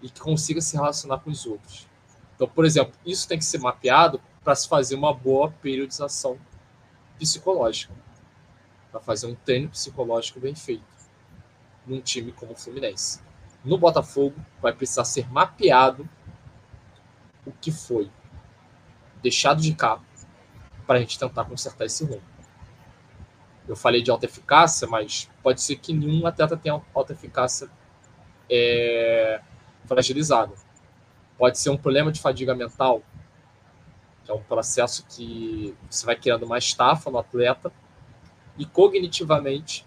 e que consiga se relacionar com os outros. Então, por exemplo, isso tem que ser mapeado para se fazer uma boa periodização psicológica, para fazer um treino psicológico bem feito num time como o Fluminense. No Botafogo, vai precisar ser mapeado o que foi deixado de cá para a gente tentar consertar esse rumo. Eu falei de alta eficácia, mas pode ser que nenhum atleta tenha alta eficácia é, fragilizada. Pode ser um problema de fadiga mental, que é um processo que você vai criando uma estafa no atleta e cognitivamente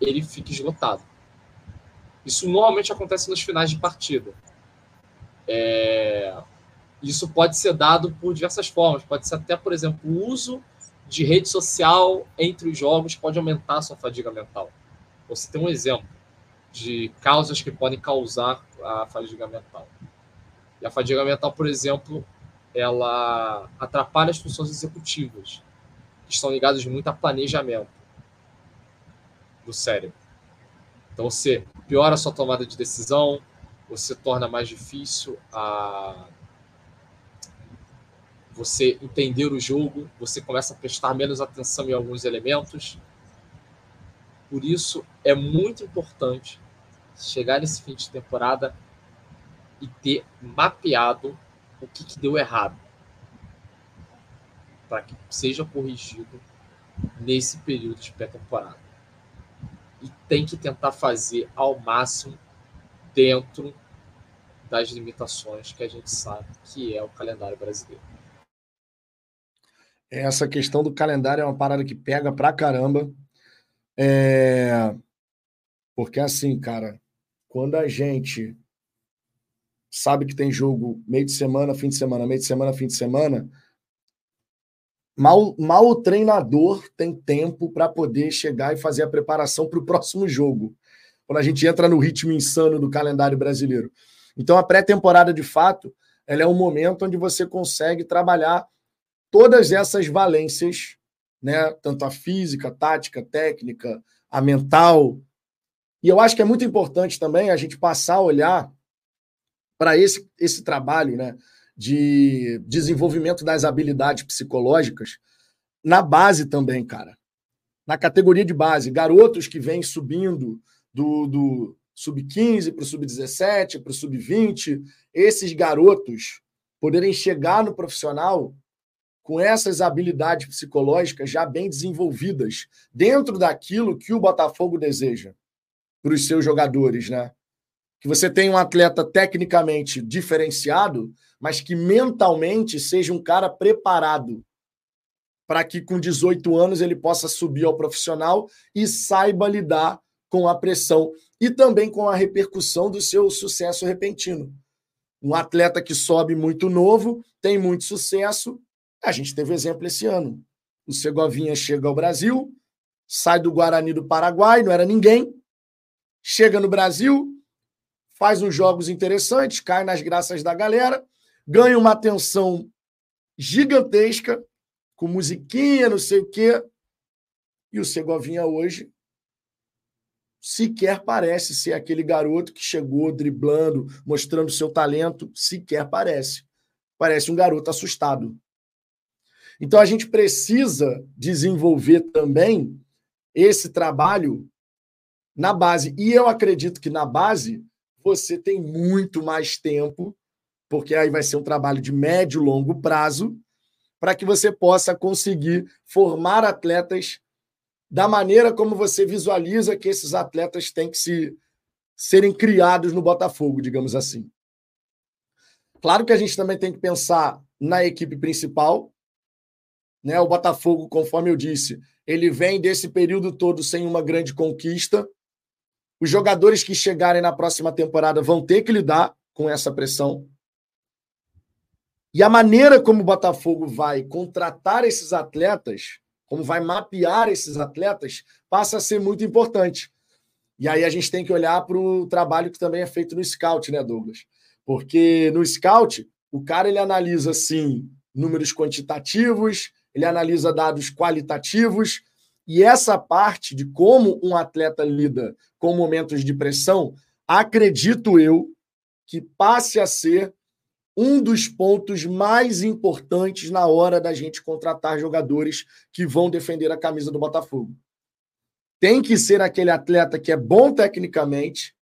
ele fica esgotado. Isso normalmente acontece nos finais de partida. É... Isso pode ser dado por diversas formas. Pode ser até, por exemplo, o uso de rede social entre os jogos pode aumentar a sua fadiga mental. Você tem um exemplo de causas que podem causar a fadiga mental. E a fadiga mental, por exemplo, ela atrapalha as funções executivas, que estão ligadas muito a planejamento do cérebro. Então você piora a sua tomada de decisão, você torna mais difícil a você entender o jogo, você começa a prestar menos atenção em alguns elementos. Por isso é muito importante chegar nesse fim de temporada e ter mapeado o que, que deu errado para que seja corrigido nesse período de pré-temporada. E tem que tentar fazer ao máximo dentro das limitações que a gente sabe que é o calendário brasileiro. Essa questão do calendário é uma parada que pega pra caramba. É... Porque assim, cara, quando a gente sabe que tem jogo meio de semana, fim de semana, meio de semana, fim de semana, mal, mal o treinador tem tempo para poder chegar e fazer a preparação para o próximo jogo. quando a gente entra no ritmo insano do calendário brasileiro. Então, a pré-temporada, de fato, ela é um momento onde você consegue trabalhar todas essas valências, né? tanto a física, a tática, a técnica, a mental. E eu acho que é muito importante também a gente passar a olhar para esse, esse trabalho né? de desenvolvimento das habilidades psicológicas na base também, cara. Na categoria de base, garotos que vêm subindo do, do, sub-15 para o sub-17, para o sub-20, esses garotos poderem chegar no profissional com essas habilidades psicológicas já bem desenvolvidas dentro daquilo que o Botafogo deseja para os seus jogadores, né? Que você tenha um atleta tecnicamente diferenciado, mas que mentalmente seja um cara preparado para que com 18 anos ele possa subir ao profissional e saiba lidar com a pressão e também com a repercussão do seu sucesso repentino. Um atleta que sobe muito novo, tem muito sucesso. A gente teve exemplo esse ano. O Segovinha chega ao Brasil, sai do Guarani do Paraguai, não era ninguém. Chega no Brasil, faz uns jogos interessantes, cai nas graças da galera, ganha uma atenção gigantesca, com musiquinha, não sei o quê. E o Segovinha hoje sequer parece ser aquele garoto que chegou driblando, mostrando seu talento, sequer parece. Parece um garoto assustado. Então a gente precisa desenvolver também esse trabalho na base. E eu acredito que na base você tem muito mais tempo, porque aí vai ser um trabalho de médio e longo prazo, para que você possa conseguir formar atletas da maneira como você visualiza que esses atletas têm que se serem criados no Botafogo, digamos assim. Claro que a gente também tem que pensar na equipe principal, né? O Botafogo, conforme eu disse, ele vem desse período todo sem uma grande conquista. Os jogadores que chegarem na próxima temporada vão ter que lidar com essa pressão. E a maneira como o Botafogo vai contratar esses atletas como vai mapear esses atletas, passa a ser muito importante. E aí a gente tem que olhar para o trabalho que também é feito no scout, né, Douglas? Porque no scout, o cara ele analisa sim números quantitativos, ele analisa dados qualitativos, e essa parte de como um atleta lida com momentos de pressão, acredito eu que passe a ser um dos pontos mais importantes na hora da gente contratar jogadores que vão defender a camisa do Botafogo. Tem que ser aquele atleta que é bom tecnicamente,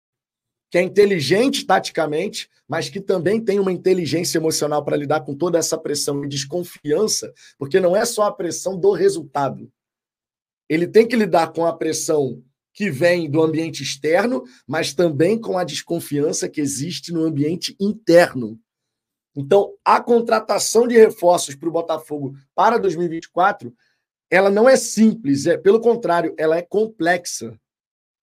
que é inteligente taticamente, mas que também tem uma inteligência emocional para lidar com toda essa pressão e desconfiança, porque não é só a pressão do resultado. Ele tem que lidar com a pressão que vem do ambiente externo, mas também com a desconfiança que existe no ambiente interno. Então, a contratação de reforços para o Botafogo para 2024, ela não é simples, é pelo contrário, ela é complexa.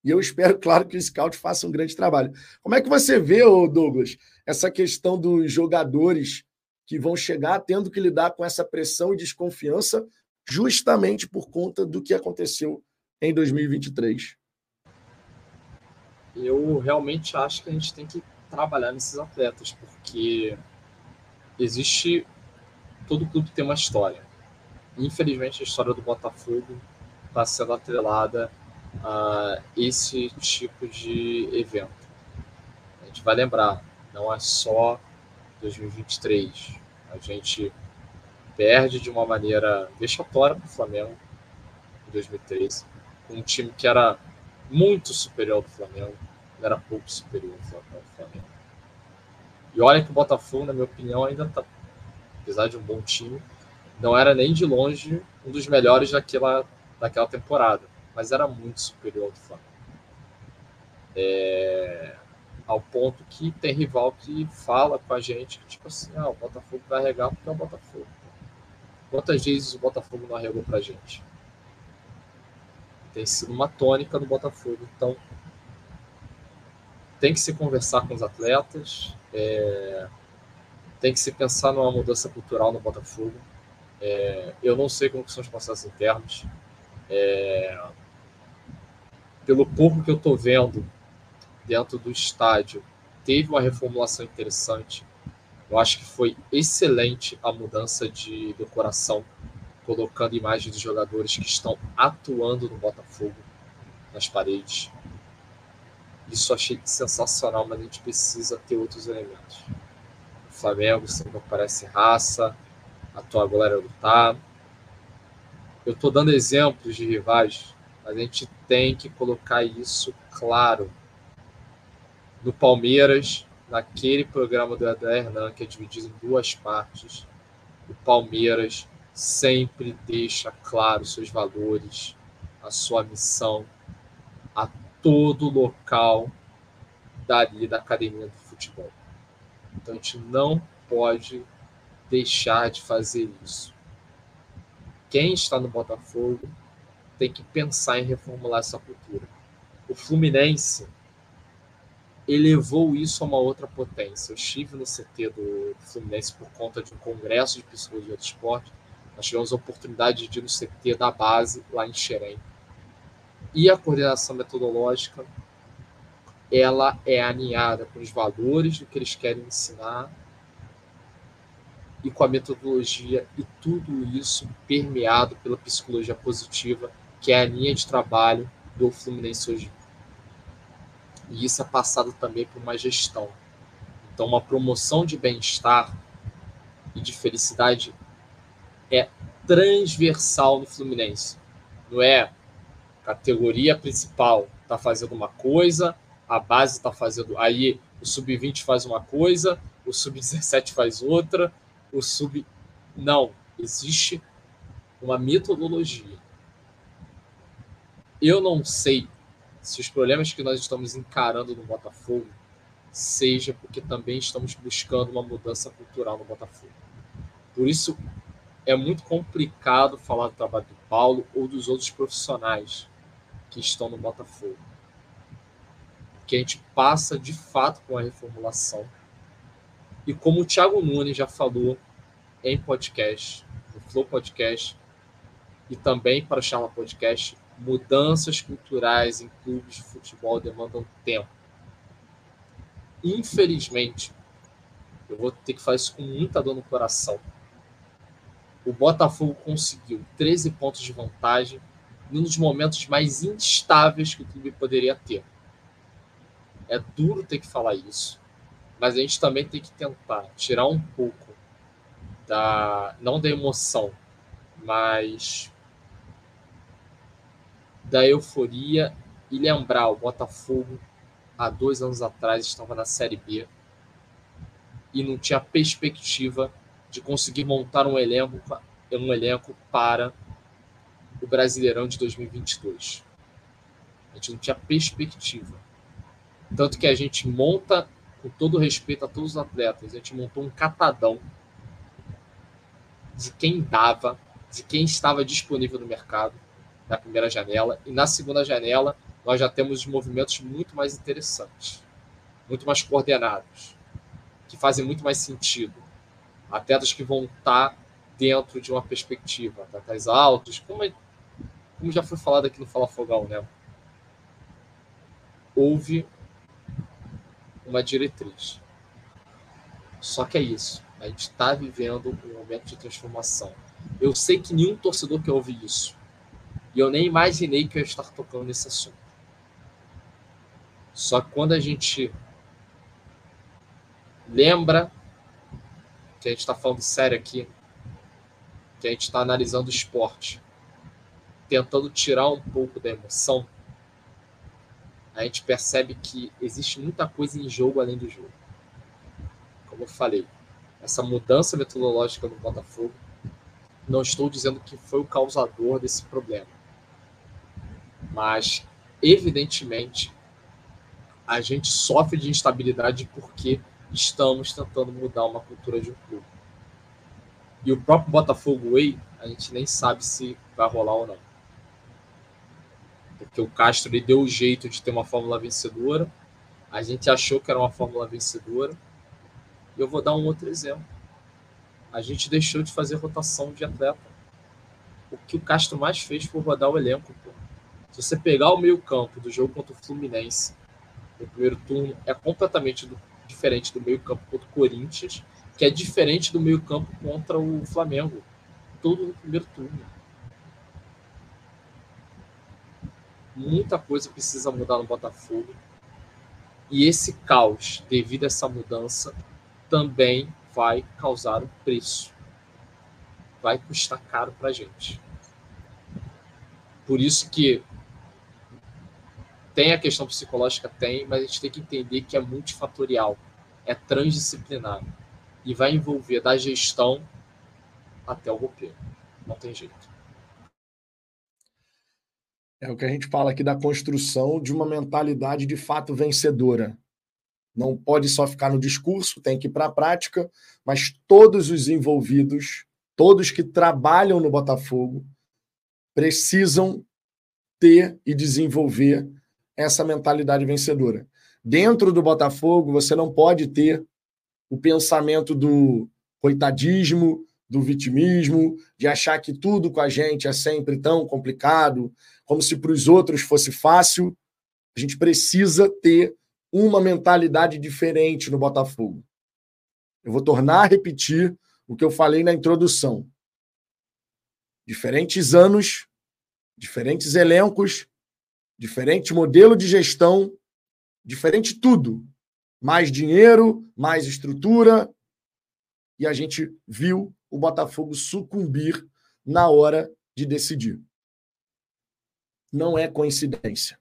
E eu espero, claro, que o Scout faça um grande trabalho. Como é que você vê, Douglas, essa questão dos jogadores que vão chegar tendo que lidar com essa pressão e desconfiança justamente por conta do que aconteceu em 2023? Eu realmente acho que a gente tem que trabalhar nesses atletas, porque existe. Todo clube tem uma história. Infelizmente, a história do Botafogo está sendo atrelada a esse tipo de evento. A gente vai lembrar, não é só 2023. A gente perde de uma maneira vexatória para o Flamengo em 2013, com um time que era muito superior ao Flamengo, era pouco superior ao Flamengo. E olha que o Botafogo, na minha opinião, ainda está, apesar de um bom time, não era nem de longe um dos melhores daquela, daquela temporada, mas era muito superior ao do Flamengo. É, ao ponto que tem rival que fala com a gente que, tipo assim, ah, o Botafogo vai arregar porque é o Botafogo. Quantas vezes o Botafogo não arregou pra gente? Tem sido uma tônica do Botafogo. Então, tem que se conversar com os atletas, é, tem que se pensar numa mudança cultural no Botafogo. É, eu não sei como são os processos internos. É, pelo pouco que eu estou vendo dentro do estádio teve uma reformulação interessante. Eu acho que foi excelente a mudança de decoração, colocando imagens dos jogadores que estão atuando no Botafogo nas paredes. Isso achei sensacional, mas a gente precisa ter outros elementos. O Flamengo sempre aparece raça, a tua glória lutar. Eu estou dando exemplos de rivais, a gente tem que colocar isso claro. No Palmeiras, naquele programa do Eder Hernan, que é dividido em duas partes, o Palmeiras sempre deixa claro seus valores, a sua missão, a todo local dali da academia do futebol. Então a gente não pode deixar de fazer isso. Quem está no Botafogo tem que pensar em reformular essa cultura. O Fluminense elevou isso a uma outra potência. Eu estive no CT do Fluminense por conta de um congresso de psicologia do esporte. Nós tivemos a oportunidade de ir no CT da base, lá em Xerém. E a coordenação metodológica, ela é alinhada com os valores do que eles querem ensinar e com a metodologia e tudo isso permeado pela psicologia positiva, que é a linha de trabalho do Fluminense hoje. E isso é passado também por uma gestão. Então, uma promoção de bem-estar e de felicidade é transversal no Fluminense. Não é categoria principal está fazendo uma coisa, a base está fazendo. Aí o sub-20 faz uma coisa, o sub-17 faz outra, o sub. Não, existe uma metodologia. Eu não sei se os problemas que nós estamos encarando no Botafogo seja porque também estamos buscando uma mudança cultural no Botafogo. Por isso é muito complicado falar do trabalho do Paulo ou dos outros profissionais que estão no Botafogo. Que a gente passa de fato com a reformulação e como o Thiago Nunes já falou em podcast, no Flow Podcast e também para o Charla Podcast, mudanças culturais em clubes de futebol demandam tempo. Infelizmente, eu vou ter que fazer isso com muita dor no coração. O Botafogo conseguiu 13 pontos de vantagem num dos momentos mais instáveis que o clube poderia ter. É duro ter que falar isso, mas a gente também tem que tentar tirar um pouco da não da emoção, mas da euforia e lembrar o Botafogo há dois anos atrás estava na Série B e não tinha perspectiva de conseguir montar um elenco um elenco para o Brasileirão de 2022. A gente não tinha perspectiva. Tanto que a gente monta com todo respeito a todos os atletas, a gente montou um catadão de quem dava, de quem estava disponível no mercado na primeira janela. E na segunda janela, nós já temos movimentos muito mais interessantes, muito mais coordenados, que fazem muito mais sentido. Atletas que vão estar dentro de uma perspectiva, atletas altos, como, é, como já foi falado aqui no Fala Fogal, né? Houve uma diretriz. Só que é isso. A gente está vivendo um momento de transformação. Eu sei que nenhum torcedor quer ouvir isso. E eu nem imaginei que eu ia estar tocando nesse assunto. Só que quando a gente lembra que a gente está falando sério aqui, que a gente está analisando o esporte, tentando tirar um pouco da emoção, a gente percebe que existe muita coisa em jogo além do jogo. Como eu falei, essa mudança metodológica no Botafogo, não estou dizendo que foi o causador desse problema. Mas, evidentemente, a gente sofre de instabilidade porque estamos tentando mudar uma cultura de um clube. E o próprio Botafogo Way, a gente nem sabe se vai rolar ou não. Porque o Castro ele deu o jeito de ter uma fórmula vencedora. A gente achou que era uma fórmula vencedora. E eu vou dar um outro exemplo. A gente deixou de fazer rotação de atleta. O que o Castro mais fez foi rodar o elenco. Pô. Se você pegar o meio campo do jogo contra o Fluminense, no primeiro turno é completamente do, diferente do meio-campo contra o Corinthians, que é diferente do meio-campo contra o Flamengo. Tudo no primeiro turno. Muita coisa precisa mudar no Botafogo. E esse caos, devido a essa mudança, também vai causar um preço. Vai custar caro para gente. Por isso que tem a questão psicológica, tem, mas a gente tem que entender que é multifatorial, é transdisciplinar e vai envolver da gestão até o roupeiro. Não tem jeito. É o que a gente fala aqui da construção de uma mentalidade de fato vencedora. Não pode só ficar no discurso, tem que ir para a prática, mas todos os envolvidos, todos que trabalham no Botafogo, precisam ter e desenvolver essa mentalidade vencedora. Dentro do Botafogo, você não pode ter o pensamento do coitadismo, do vitimismo, de achar que tudo com a gente é sempre tão complicado, como se para os outros fosse fácil. A gente precisa ter uma mentalidade diferente no Botafogo. Eu vou tornar a repetir o que eu falei na introdução. Diferentes anos, diferentes elencos, diferente modelo de gestão, diferente tudo. Mais dinheiro, mais estrutura. E a gente viu o Botafogo sucumbir na hora de decidir. Não é coincidência.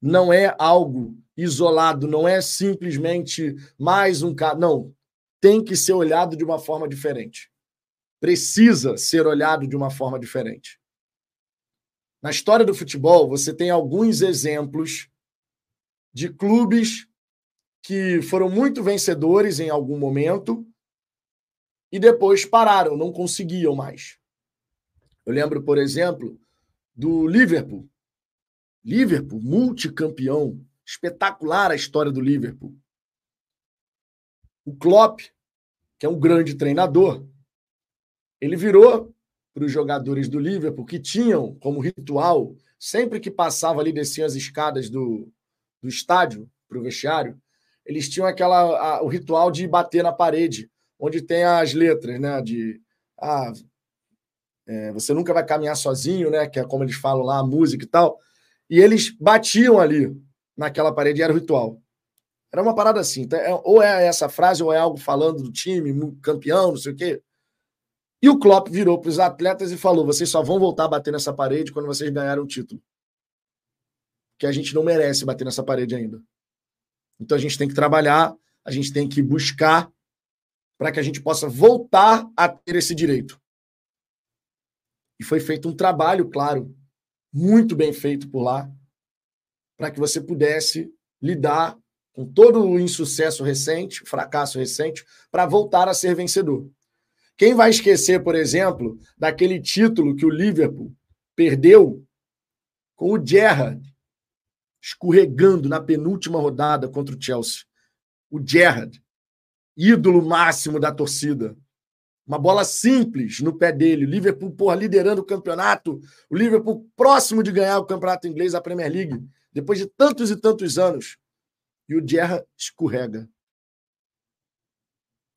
Não é algo isolado, não é simplesmente mais um caso. Não. Tem que ser olhado de uma forma diferente. Precisa ser olhado de uma forma diferente. Na história do futebol, você tem alguns exemplos de clubes que foram muito vencedores em algum momento e depois pararam, não conseguiam mais. Eu lembro, por exemplo, do Liverpool. Liverpool, multicampeão, espetacular a história do Liverpool. O Klopp, que é um grande treinador, ele virou para os jogadores do Liverpool que tinham como ritual, sempre que passava ali, desciam as escadas do, do estádio para o vestiário, eles tinham aquela, a, o ritual de bater na parede, onde tem as letras, né? De ah, é, você nunca vai caminhar sozinho, né? Que é como eles falam lá, a música e tal. E eles batiam ali naquela parede, era o ritual. Era uma parada assim. Então, é, ou é essa frase, ou é algo falando do time, campeão, não sei o quê. E o Klopp virou para os atletas e falou: vocês só vão voltar a bater nessa parede quando vocês ganharem o título. Que a gente não merece bater nessa parede ainda. Então a gente tem que trabalhar, a gente tem que buscar para que a gente possa voltar a ter esse direito. E foi feito um trabalho, claro, muito bem feito por lá, para que você pudesse lidar com todo o insucesso recente, fracasso recente, para voltar a ser vencedor. Quem vai esquecer, por exemplo, daquele título que o Liverpool perdeu com o Gerrard escorregando na penúltima rodada contra o Chelsea? O Gerrard, ídolo máximo da torcida. Uma bola simples no pé dele. O Liverpool, porra, liderando o campeonato. O Liverpool próximo de ganhar o campeonato inglês, a Premier League, depois de tantos e tantos anos. E o Gerrard escorrega.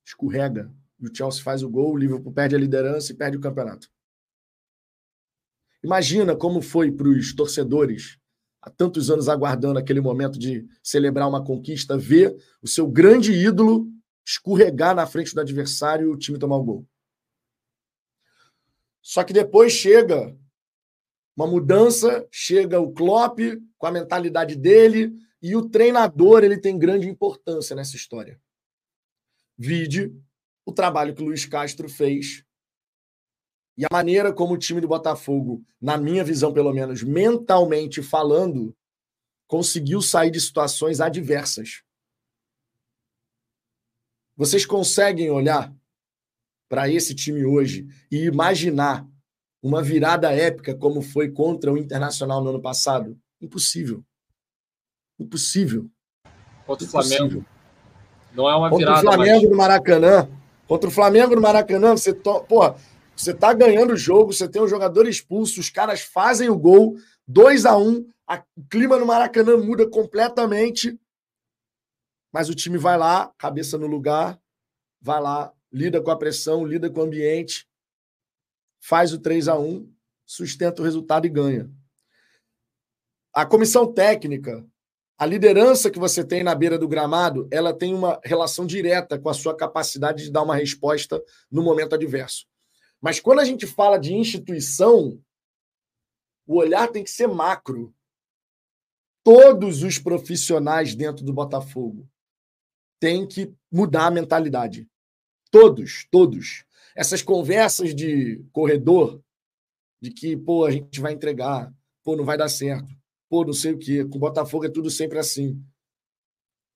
Escorrega o Chelsea faz o gol, o Liverpool perde a liderança e perde o campeonato. Imagina como foi para os torcedores, há tantos anos aguardando aquele momento de celebrar uma conquista, ver o seu grande ídolo escorregar na frente do adversário e o time tomar o gol. Só que depois chega uma mudança, chega o Klopp com a mentalidade dele e o treinador ele tem grande importância nessa história. Vide o trabalho que o Luiz Castro fez e a maneira como o time do Botafogo, na minha visão pelo menos, mentalmente falando, conseguiu sair de situações adversas. Vocês conseguem olhar para esse time hoje e imaginar uma virada épica como foi contra o Internacional no ano passado? Impossível. Impossível. Contra o Flamengo. Não é uma virada. Contra o Flamengo mas... no Maracanã. Contra o Flamengo no Maracanã, você, to... Porra, você tá ganhando o jogo, você tem um jogador expulso, os caras fazem o gol, 2 a 1 um, o clima no Maracanã muda completamente Mas o time vai lá, cabeça no lugar, vai lá, lida com a pressão, lida com o ambiente, faz o 3 a 1 sustenta o resultado e ganha. A comissão técnica, a liderança que você tem na beira do gramado, ela tem uma relação direta com a sua capacidade de dar uma resposta no momento adverso. Mas quando a gente fala de instituição, o olhar tem que ser macro. Todos os profissionais dentro do Botafogo têm que mudar a mentalidade. Todos, todos. Essas conversas de corredor, de que, pô, a gente vai entregar, pô, não vai dar certo, pô, não sei o quê. Com o Botafogo é tudo sempre assim.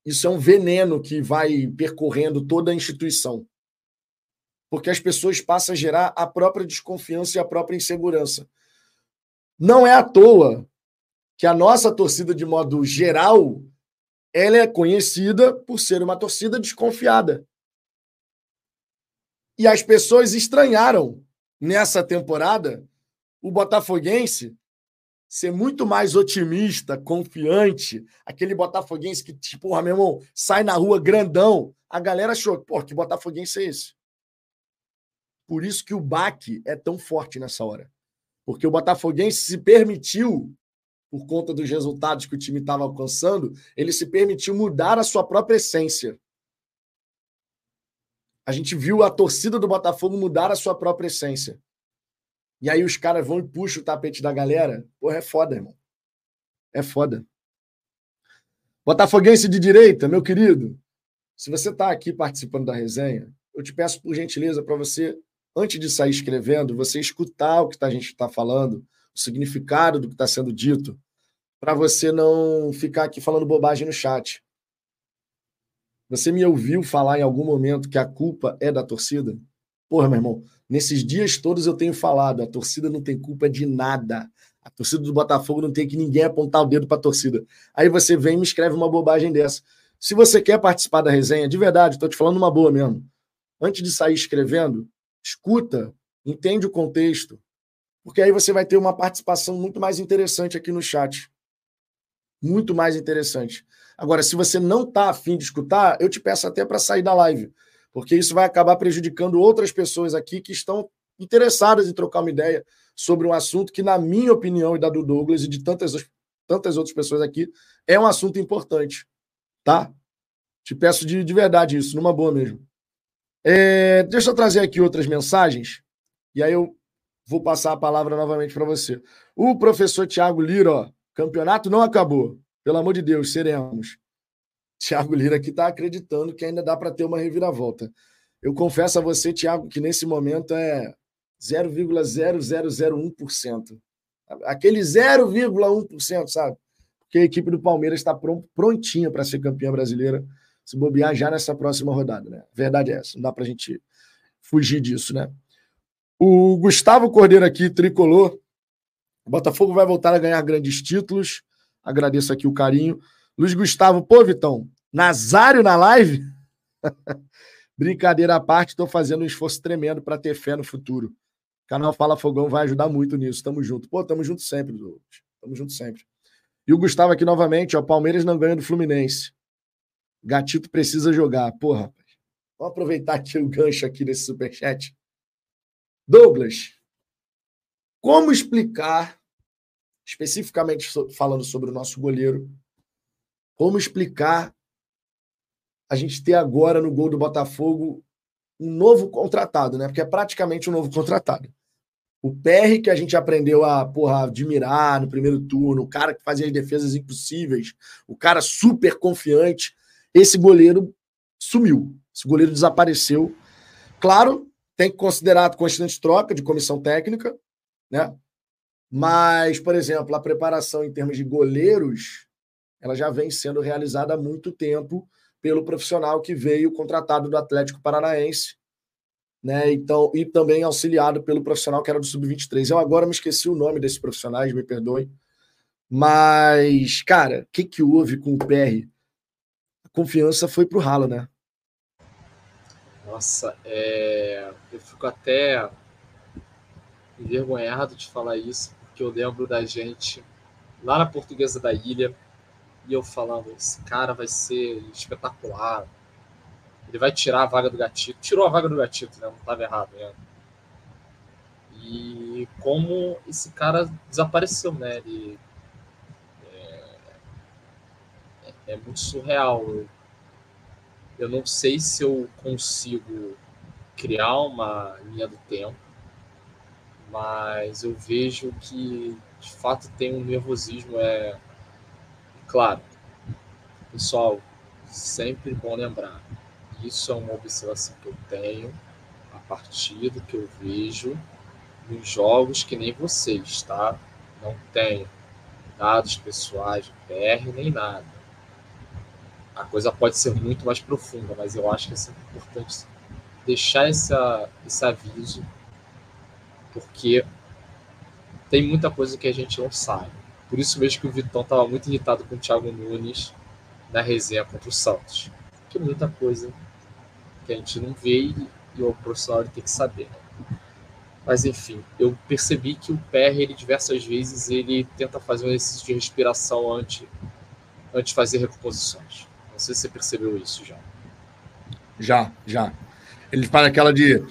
Isso é um veneno que vai percorrendo toda a instituição porque as pessoas passam a gerar a própria desconfiança e a própria insegurança. Não é à toa que a nossa torcida, de modo geral, ela é conhecida por ser uma torcida desconfiada. E as pessoas estranharam nessa temporada o botafoguense ser muito mais otimista, confiante, aquele botafoguense que, tipo, meu irmão, sai na rua grandão. A galera achou, pô, que botafoguense é esse? Por isso que o baque é tão forte nessa hora. Porque o Botafoguense se permitiu, por conta dos resultados que o time estava alcançando, ele se permitiu mudar a sua própria essência. A gente viu a torcida do Botafogo mudar a sua própria essência. E aí os caras vão e puxam o tapete da galera. Porra, é foda, irmão. É foda. Botafoguense de direita, meu querido, se você está aqui participando da resenha, eu te peço por gentileza para você antes de sair escrevendo, você escutar o que a gente está falando, o significado do que está sendo dito, para você não ficar aqui falando bobagem no chat. Você me ouviu falar em algum momento que a culpa é da torcida? Porra, meu irmão, nesses dias todos eu tenho falado, a torcida não tem culpa de nada. A torcida do Botafogo não tem que ninguém apontar o dedo para a torcida. Aí você vem e me escreve uma bobagem dessa. Se você quer participar da resenha, de verdade, estou te falando uma boa mesmo. Antes de sair escrevendo, escuta, entende o contexto, porque aí você vai ter uma participação muito mais interessante aqui no chat. Muito mais interessante. Agora, se você não está afim de escutar, eu te peço até para sair da live, porque isso vai acabar prejudicando outras pessoas aqui que estão interessadas em trocar uma ideia sobre um assunto que, na minha opinião e da do Douglas e de tantas, tantas outras pessoas aqui, é um assunto importante. Tá? Te peço de, de verdade isso, numa boa mesmo. É, deixa eu trazer aqui outras mensagens, e aí eu vou passar a palavra novamente para você. O professor Tiago Lira, ó, campeonato não acabou. Pelo amor de Deus, seremos. Tiago Lira aqui está acreditando que ainda dá para ter uma reviravolta. Eu confesso a você, Tiago, que nesse momento é 0,0001%. Aquele 0,1%, sabe? Porque a equipe do Palmeiras está prontinha para ser campeã brasileira se bobear já nessa próxima rodada, né? Verdade é essa, não dá para a gente fugir disso, né? O Gustavo Cordeiro aqui, tricolor. O Botafogo vai voltar a ganhar grandes títulos. Agradeço aqui o carinho. Luiz Gustavo, pô, Vitão, Nazário na live? Brincadeira à parte, estou fazendo um esforço tremendo para ter fé no futuro. O canal Fala Fogão vai ajudar muito nisso. Tamo junto. Pô, tamo junto sempre, Douglas. Tamo junto sempre. E o Gustavo aqui novamente, ó. Palmeiras não ganha do Fluminense. Gatito precisa jogar. Porra, rapaz. Vamos aproveitar aqui o gancho aqui nesse superchat. Douglas, como explicar, especificamente falando sobre o nosso goleiro, como explicar a gente ter agora no gol do Botafogo um novo contratado, né? Porque é praticamente um novo contratado. O PR que a gente aprendeu a porra, admirar no primeiro turno, o cara que fazia as defesas impossíveis, o cara super confiante, esse goleiro sumiu. Esse goleiro desapareceu. Claro, tem que considerar a constante troca de comissão técnica, né? Mas, por exemplo, a preparação em termos de goleiros, ela já vem sendo realizada há muito tempo pelo profissional que veio contratado do Atlético Paranaense, né? Então, e também auxiliado pelo profissional que era do sub-23. Eu agora me esqueci o nome desses profissionais, me perdoem. Mas, cara, o que, que houve com o PR? confiança foi pro ralo, né? Nossa, é... eu fico até envergonhado de falar isso, porque eu lembro da gente lá na Portuguesa da Ilha, e eu falando, esse cara vai ser espetacular. Ele vai tirar a vaga do gatito. Tirou a vaga do gatito, né? Não estava errado, né? E como esse cara desapareceu, né? Ele é, é muito surreal. Eu não sei se eu consigo criar uma linha do tempo, mas eu vejo que de fato tem um nervosismo. É claro, pessoal, sempre bom lembrar. Isso é uma observação que eu tenho a partir do que eu vejo nos jogos que nem vocês, tá? Não tenho dados pessoais PR nem nada. A coisa pode ser muito mais profunda, mas eu acho que é sempre importante deixar essa, esse aviso, porque tem muita coisa que a gente não sabe. Por isso mesmo que o Vitão estava muito irritado com o Thiago Nunes na resenha contra o Santos. Que muita coisa que a gente não vê e, e o profissional tem que saber. Mas enfim, eu percebi que o PR, ele diversas vezes, ele tenta fazer um exercício de respiração antes, antes de fazer recomposições. Não sei se você percebeu isso já. Já, já. Ele faz aquela de.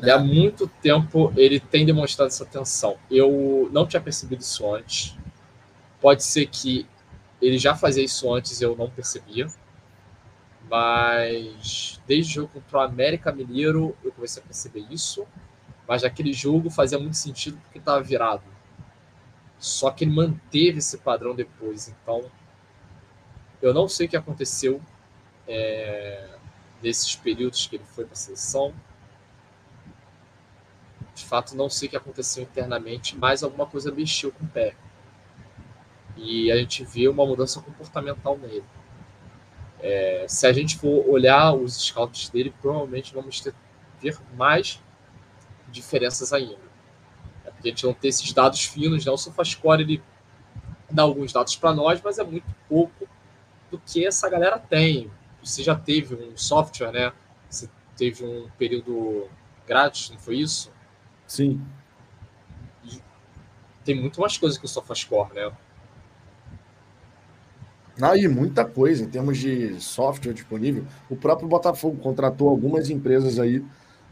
Ele, há muito tempo ele tem demonstrado essa tensão. Eu não tinha percebido isso antes. Pode ser que ele já fazia isso antes e eu não percebia. Mas desde o jogo contra o América Mineiro eu comecei a perceber isso. Mas aquele jogo fazia muito sentido porque estava virado. Só que ele manteve esse padrão depois. Então eu não sei o que aconteceu. É nesses períodos que ele foi para a seleção. De fato, não sei o que aconteceu internamente, mas alguma coisa mexeu com o pé. E a gente vê uma mudança comportamental nele. É, se a gente for olhar os scouts dele, provavelmente vamos ter, ver mais diferenças ainda. É porque a gente não tem esses dados finos, né? O SofaScore ele dá alguns dados para nós, mas é muito pouco do que essa galera tem você já teve um software, né? Você teve um período grátis, não foi isso? Sim. E tem muito mais coisa que o SofaScore, né? Ah, e muita coisa em termos de software disponível. O próprio Botafogo contratou algumas empresas aí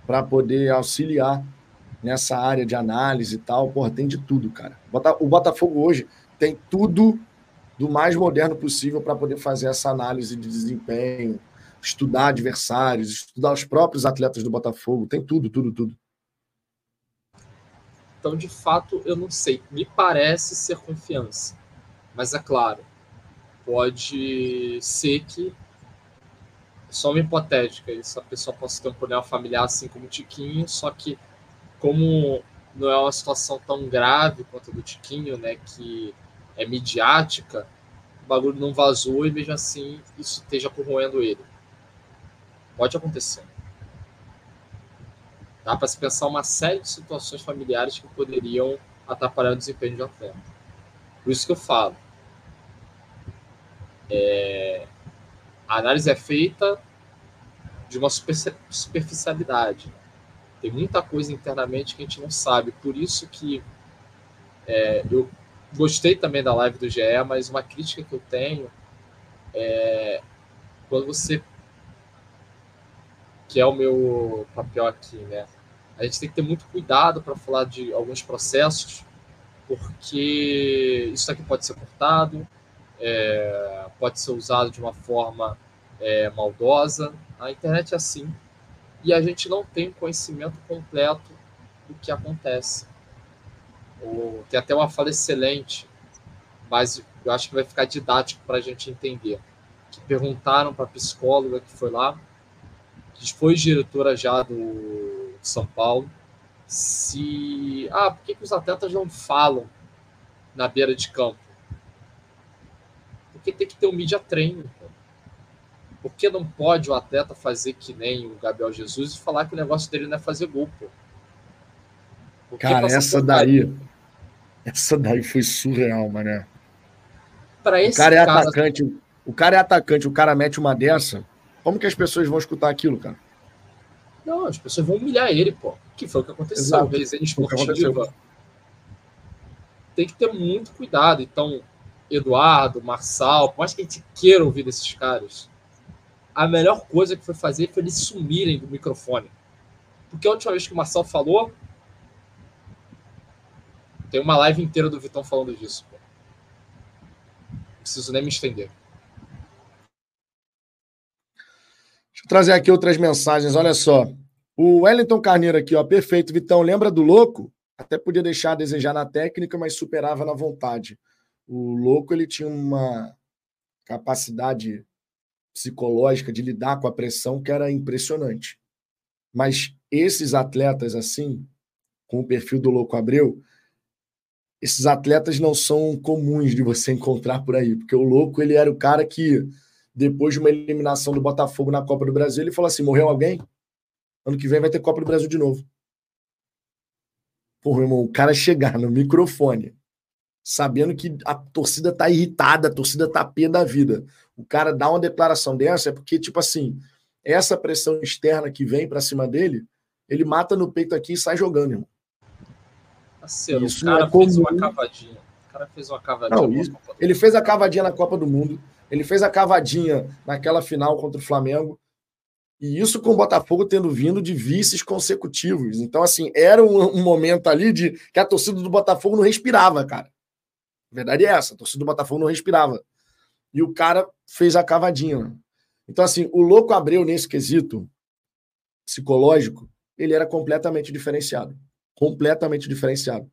para poder auxiliar nessa área de análise e tal. Porra, tem de tudo, cara. O Botafogo hoje tem tudo do mais moderno possível para poder fazer essa análise de desempenho, estudar adversários, estudar os próprios atletas do Botafogo, tem tudo, tudo, tudo. Então, de fato, eu não sei. Me parece ser confiança. Mas é claro, pode ser que só uma hipotética, isso a pessoa possa ter um problema familiar assim como o Tiquinho, só que como não é uma situação tão grave quanto a do Tiquinho, né, que é midiática, o bagulho não vazou e mesmo assim isso esteja corroendo ele. Pode acontecer. Dá para se pensar uma série de situações familiares que poderiam atrapalhar o desempenho de um atleta. Por isso que eu falo. É, a análise é feita de uma superficialidade. Tem muita coisa internamente que a gente não sabe. Por isso que é, eu Gostei também da live do GE, mas uma crítica que eu tenho é quando você que é o meu papel aqui, né? A gente tem que ter muito cuidado para falar de alguns processos, porque isso aqui pode ser cortado, é, pode ser usado de uma forma é, maldosa. A internet é assim. E a gente não tem conhecimento completo do que acontece. O, tem até uma fala excelente, mas eu acho que vai ficar didático para a gente entender. Que perguntaram para a psicóloga que foi lá, que foi diretora já do São Paulo, se. Ah, por que, que os atletas não falam na beira de campo? Porque tem que ter um media training. Por que não pode o atleta fazer que nem o Gabriel Jesus e falar que o negócio dele não é fazer gol, pô? Cara, essa daí. Essa daí foi surreal, mané. Para esse o cara é caso... atacante. O cara é atacante, o cara mete uma dessa. Como que as pessoas vão escutar aquilo, cara? Não, as pessoas vão humilhar ele, pô. Que foi o que aconteceu. Exato. Resenha esportiva. Tem que ter muito cuidado. Então, Eduardo, Marçal, por mais que a gente queira ouvir desses caras, a melhor coisa que foi fazer foi eles sumirem do microfone. Porque a última vez que o Marçal falou, tem uma live inteira do Vitão falando disso. Pô. Não preciso nem me estender. Deixa eu trazer aqui outras mensagens, olha só. O Wellington Carneiro aqui, ó, perfeito. Vitão, lembra do louco? Até podia deixar a desejar na técnica, mas superava na vontade. O louco ele tinha uma capacidade psicológica de lidar com a pressão que era impressionante. Mas esses atletas assim, com o perfil do Louco Abreu, esses atletas não são comuns de você encontrar por aí, porque o Louco ele era o cara que depois de uma eliminação do Botafogo na Copa do Brasil, ele falou assim: "Morreu alguém? Ano que vem vai ter Copa do Brasil de novo". Porra, irmão, o cara chegar no microfone sabendo que a torcida tá irritada, a torcida tá pé da vida. O cara dá uma declaração dessa é porque, tipo assim, essa pressão externa que vem para cima dele, ele mata no peito aqui e sai jogando, irmão. Parceiro, isso o cara é fez uma cavadinha. O cara fez uma cavadinha. Não, isso, ele fez a cavadinha na Copa do Mundo. Ele fez a cavadinha naquela final contra o Flamengo. E isso com o Botafogo tendo vindo de vices consecutivos. Então, assim, era um, um momento ali de que a torcida do Botafogo não respirava, cara. A verdade é essa, a torcida do Botafogo não respirava. E o cara fez a cavadinha. Então, assim, o louco Abreu, nesse quesito psicológico, ele era completamente diferenciado. Completamente diferenciado.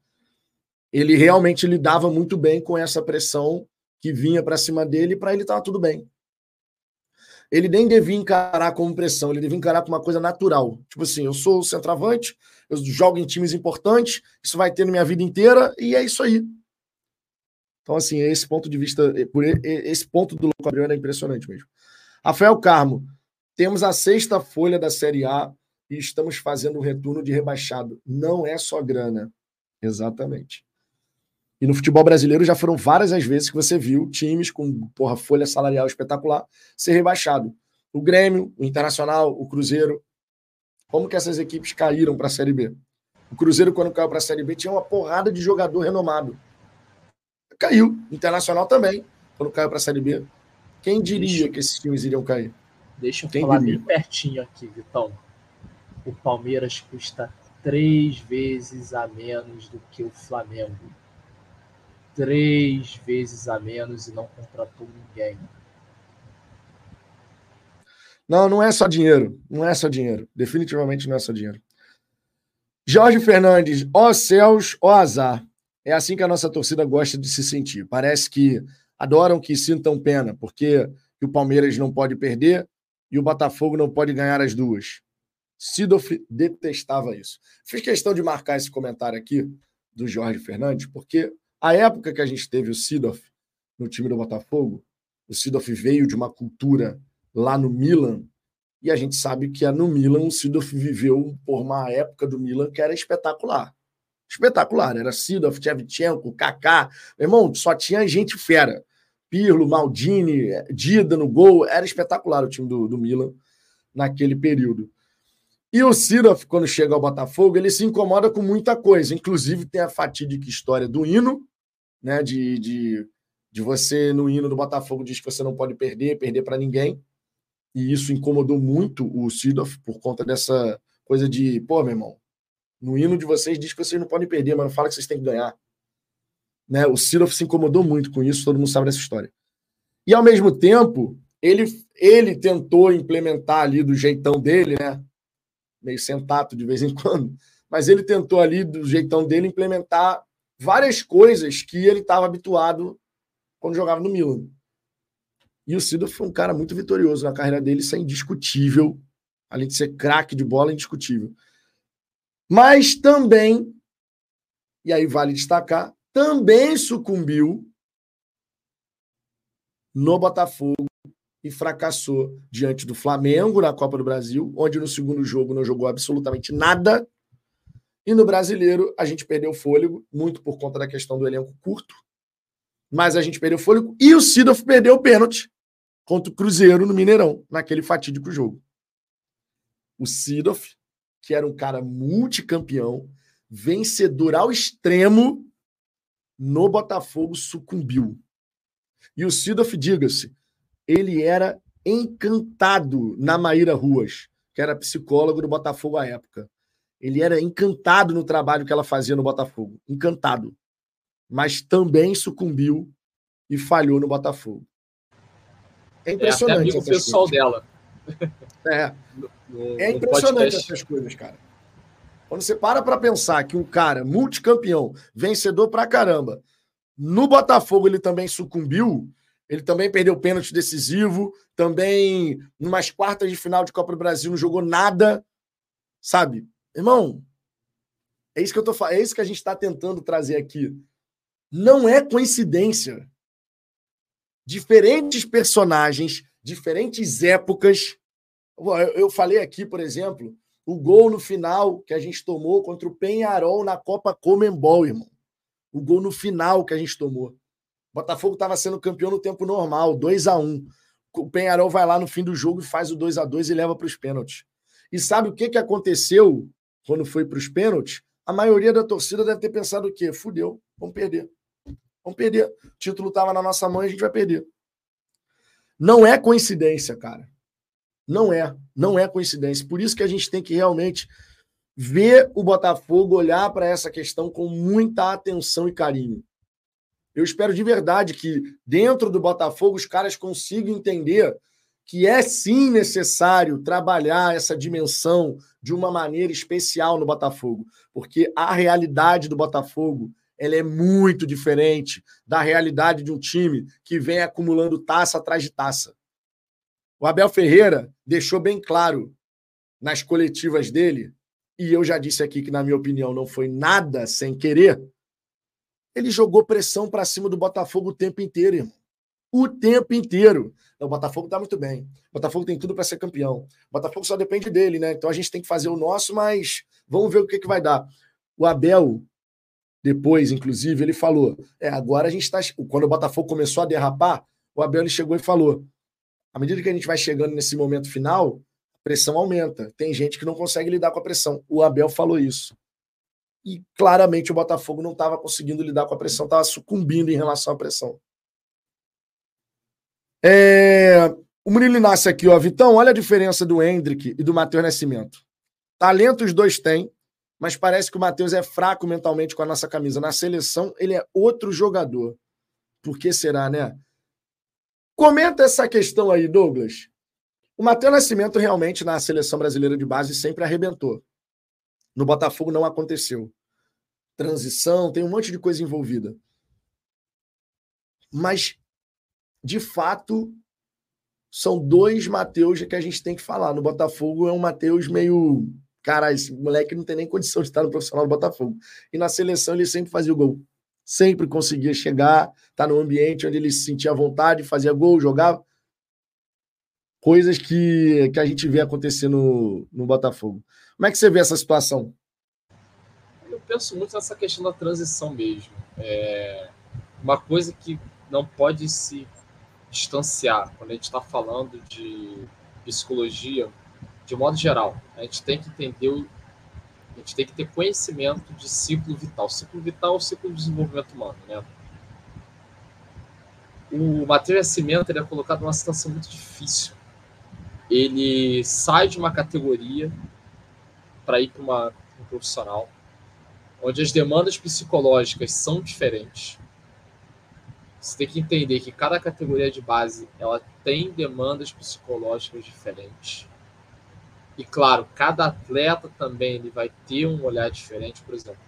Ele realmente lidava muito bem com essa pressão que vinha para cima dele para ele estava tudo bem. Ele nem devia encarar como pressão, ele devia encarar como uma coisa natural. Tipo assim, eu sou centroavante, eu jogo em times importantes, isso vai ter na minha vida inteira e é isso aí. Então, assim, esse ponto de vista, por esse ponto do Louco Abreu é impressionante mesmo. Rafael Carmo, temos a sexta folha da Série A e estamos fazendo um retorno de rebaixado. Não é só grana. Exatamente. E no futebol brasileiro já foram várias as vezes que você viu times com porra, folha salarial espetacular ser rebaixado. O Grêmio, o Internacional, o Cruzeiro. Como que essas equipes caíram para a Série B? O Cruzeiro, quando caiu para a Série B, tinha uma porrada de jogador renomado caiu. Internacional também, quando caiu para a Série B. Quem diria Deixa... que esses times iriam cair? Deixa eu Quem falar diria? bem pertinho aqui, Vitão. O Palmeiras custa três vezes a menos do que o Flamengo. Três vezes a menos e não contratou ninguém. Não, não é só dinheiro. Não é só dinheiro. Definitivamente não é só dinheiro. Jorge Fernandes, ó céus, ó azar. É assim que a nossa torcida gosta de se sentir. Parece que adoram que sintam pena, porque o Palmeiras não pode perder e o Botafogo não pode ganhar as duas. Sidoff detestava isso. Fiz questão de marcar esse comentário aqui do Jorge Fernandes, porque a época que a gente teve o Sidoff no time do Botafogo, o Sidoff veio de uma cultura lá no Milan, e a gente sabe que no Milan o Sidoff viveu por uma época do Milan que era espetacular espetacular. Era Sidorf, Tchevchenko, Kaká. Meu irmão, só tinha gente fera. Pirlo, Maldini, Dida no gol. Era espetacular o time do, do Milan naquele período. E o Sidorf, quando chega ao Botafogo, ele se incomoda com muita coisa. Inclusive, tem a fatídica história do hino, né? De, de, de você, no hino do Botafogo, diz que você não pode perder, perder para ninguém. E isso incomodou muito o Sidorf por conta dessa coisa de, pô, meu irmão, no hino de vocês diz que vocês não podem perder, mas não fala que vocês têm que ganhar. Né? O Sirof se incomodou muito com isso, todo mundo sabe dessa história. E ao mesmo tempo, ele, ele tentou implementar ali do jeitão dele, né? Meio sentato de vez em quando, mas ele tentou ali do jeitão dele implementar várias coisas que ele estava habituado quando jogava no Milan. E o Sido foi um cara muito vitorioso na carreira dele, isso é indiscutível. Além de ser craque de bola, é indiscutível. Mas também, e aí vale destacar, também sucumbiu no Botafogo e fracassou diante do Flamengo na Copa do Brasil, onde no segundo jogo não jogou absolutamente nada. E no brasileiro a gente perdeu fôlego, muito por conta da questão do elenco curto. Mas a gente perdeu fôlego e o Sidoff perdeu o pênalti contra o Cruzeiro no Mineirão, naquele fatídico jogo. O Sidoff que era um cara multicampeão, vencedor ao extremo, no Botafogo sucumbiu. E o Sidoff, diga-se, ele era encantado na Maíra Ruas, que era psicólogo do Botafogo à época. Ele era encantado no trabalho que ela fazia no Botafogo. Encantado. Mas também sucumbiu e falhou no Botafogo. É impressionante. É, amigo pessoal coisas. dela. É. No, é impressionante essas coisas, cara. Quando você para para pensar que um cara multicampeão, vencedor pra caramba, no Botafogo ele também sucumbiu, ele também perdeu pênalti decisivo, também numas quartas de final de Copa do Brasil não jogou nada, sabe? Irmão, é isso que eu tô é isso que a gente está tentando trazer aqui. Não é coincidência. Diferentes personagens, diferentes épocas. Eu falei aqui, por exemplo, o gol no final que a gente tomou contra o Penharol na Copa Comembol, irmão. O gol no final que a gente tomou. Botafogo estava sendo campeão no tempo normal, 2 a 1 O Penharol vai lá no fim do jogo e faz o 2 a 2 e leva para os pênaltis. E sabe o que, que aconteceu quando foi para os pênaltis? A maioria da torcida deve ter pensado o quê? Fudeu, vamos perder. Vamos perder. O título estava na nossa mão e a gente vai perder. Não é coincidência, cara. Não é. Não é coincidência. Por isso que a gente tem que realmente ver o Botafogo olhar para essa questão com muita atenção e carinho. Eu espero de verdade que dentro do Botafogo os caras consigam entender que é sim necessário trabalhar essa dimensão de uma maneira especial no Botafogo, porque a realidade do Botafogo ela é muito diferente da realidade de um time que vem acumulando taça atrás de taça. O Abel Ferreira deixou bem claro nas coletivas dele, e eu já disse aqui que, na minha opinião, não foi nada sem querer, ele jogou pressão para cima do Botafogo o tempo inteiro, irmão. O tempo inteiro. o Botafogo está muito bem. O Botafogo tem tudo para ser campeão. O Botafogo só depende dele, né? Então a gente tem que fazer o nosso, mas vamos ver o que, que vai dar. O Abel, depois, inclusive, ele falou: é, agora a gente está. Quando o Botafogo começou a derrapar, o Abel ele chegou e falou: à medida que a gente vai chegando nesse momento final, a pressão aumenta. Tem gente que não consegue lidar com a pressão. O Abel falou isso e claramente o Botafogo não estava conseguindo lidar com a pressão, estava sucumbindo em relação à pressão. É... O Murilo nasce aqui, ó. Vitão, olha a diferença do Hendrick e do Matheus Nascimento. Talento os dois têm, mas parece que o Matheus é fraco mentalmente com a nossa camisa. Na seleção, ele é outro jogador. Por que será, né? Comenta essa questão aí, Douglas. O Matheus Nascimento realmente na seleção brasileira de base sempre arrebentou. No Botafogo não aconteceu. Transição, tem um monte de coisa envolvida. Mas, de fato, são dois Mateus que a gente tem que falar. No Botafogo é um Mateus meio. Cara, esse moleque não tem nem condição de estar no profissional do Botafogo. E na seleção ele sempre fazia o gol. Sempre conseguia chegar, estar tá no ambiente onde ele se sentia à vontade, fazia gol, jogava. Coisas que, que a gente vê acontecer no, no Botafogo. Como é que você vê essa situação? Eu penso muito nessa questão da transição mesmo. É uma coisa que não pode se distanciar quando a gente está falando de psicologia de modo geral. A gente tem que entender, o, a gente tem que ter conhecimento de ciclo vital. Ciclo vital é o ciclo de desenvolvimento humano, né? O Matheus Nascimento ele é colocado numa situação muito difícil. Ele sai de uma categoria para ir para uma um profissional, onde as demandas psicológicas são diferentes. Você tem que entender que cada categoria de base ela tem demandas psicológicas diferentes. E claro, cada atleta também ele vai ter um olhar diferente. Por exemplo,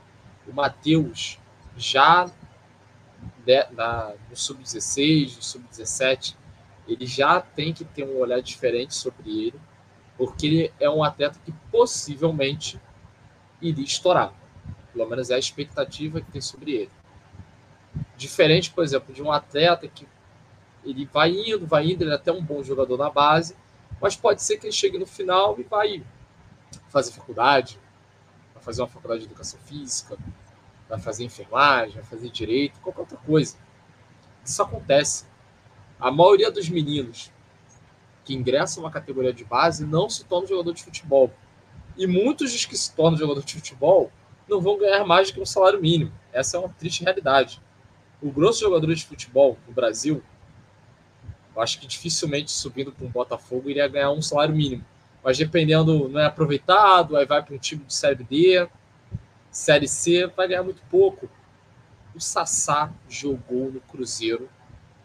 o Matheus já de, na, no sub-16, no sub-17, ele já tem que ter um olhar diferente sobre ele porque ele é um atleta que possivelmente iria estourar. Pelo menos é a expectativa que tem sobre ele. Diferente, por exemplo, de um atleta que ele vai indo, vai indo, ele é até um bom jogador na base, mas pode ser que ele chegue no final e vai fazer faculdade, vai fazer uma faculdade de educação física, vai fazer enfermagem, vai fazer direito, qualquer outra coisa. Isso acontece. A maioria dos meninos que ingressam uma categoria de base não se tornam jogador de futebol. E muitos dos que se tornam jogador de futebol não vão ganhar mais do que um salário mínimo. Essa é uma triste realidade. O grosso de jogadores de futebol no Brasil Eu acho que dificilmente subindo para um Botafogo iria ganhar um salário mínimo. Mas dependendo, não é aproveitado, aí vai para um time de Série D, Série C, vai ganhar muito pouco. O Sassá jogou no Cruzeiro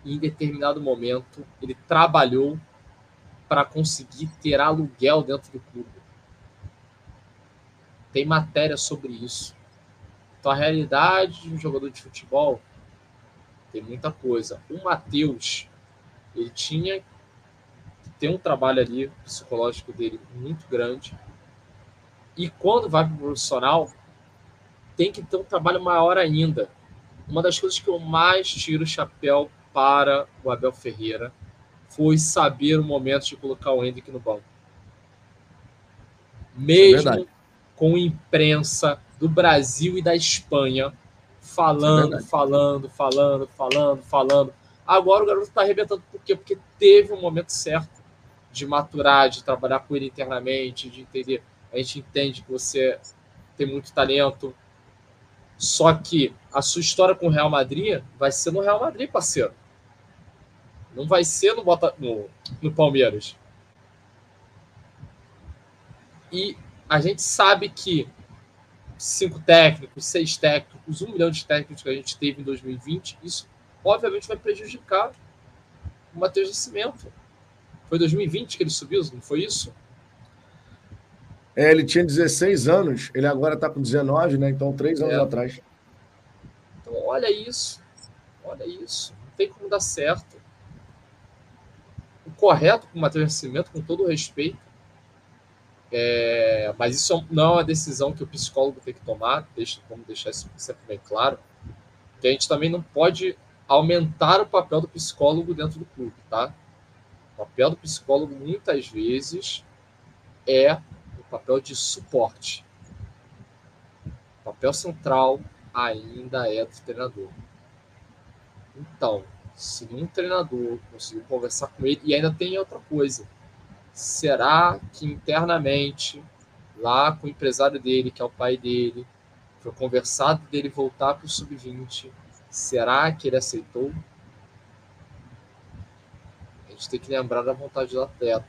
e em determinado momento ele trabalhou para conseguir ter aluguel dentro do clube. Tem matéria sobre isso. Então a realidade de um jogador de futebol tem muita coisa. O Matheus ele tinha que ter um trabalho ali psicológico dele muito grande. E quando vai para o profissional, tem que ter um trabalho maior ainda. Uma das coisas que eu mais tiro o chapéu para o Abel Ferreira foi saber o momento de colocar o Hendrick no banco. É Mesmo é com imprensa do Brasil e da Espanha falando, é falando, falando, falando, falando, Agora o garoto está arrebentando. Por quê? Porque teve um momento certo de maturar, de trabalhar com ele internamente, de entender. A gente entende que você tem muito talento. Só que a sua história com o Real Madrid vai ser no Real Madrid, parceiro. Não vai ser no, Bota, no, no Palmeiras. E a gente sabe que cinco técnicos, seis técnicos, um milhão de técnicos que a gente teve em 2020, isso obviamente vai prejudicar o Matheus Nascimento. Foi 2020 que ele subiu, não foi isso? É, ele tinha 16 anos, ele agora está com 19, né? Então, três anos é. atrás. Então, olha isso. Olha isso. Não tem como dar certo. Correto com o Matheus Nascimento, com todo respeito, é... mas isso não é uma decisão que o psicólogo tem que tomar, deixa, vamos deixar isso sempre bem claro, que a gente também não pode aumentar o papel do psicólogo dentro do clube, tá? O papel do psicólogo muitas vezes é o papel de suporte. O papel central ainda é do treinador. Então, se um treinador conseguir conversar com ele, e ainda tem outra coisa, será que internamente, lá com o empresário dele, que é o pai dele, foi conversado dele voltar para o sub-20 Será que ele aceitou? A gente tem que lembrar da vontade do atleta.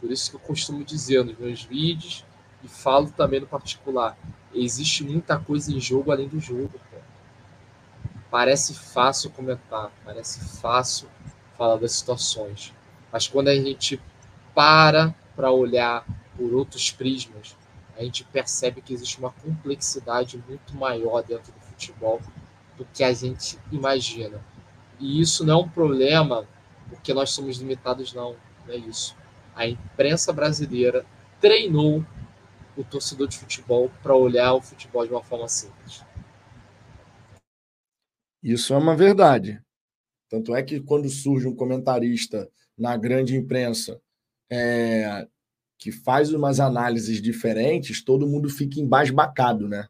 Por isso que eu costumo dizer nos meus vídeos e falo também no particular: existe muita coisa em jogo além do jogo. Parece fácil comentar, parece fácil falar das situações, mas quando a gente para para olhar por outros prismas, a gente percebe que existe uma complexidade muito maior dentro do futebol do que a gente imagina. E isso não é um problema porque nós somos limitados, não. Não é isso. A imprensa brasileira treinou o torcedor de futebol para olhar o futebol de uma forma simples. Isso é uma verdade. Tanto é que quando surge um comentarista na grande imprensa é, que faz umas análises diferentes, todo mundo fica embasbacado, né?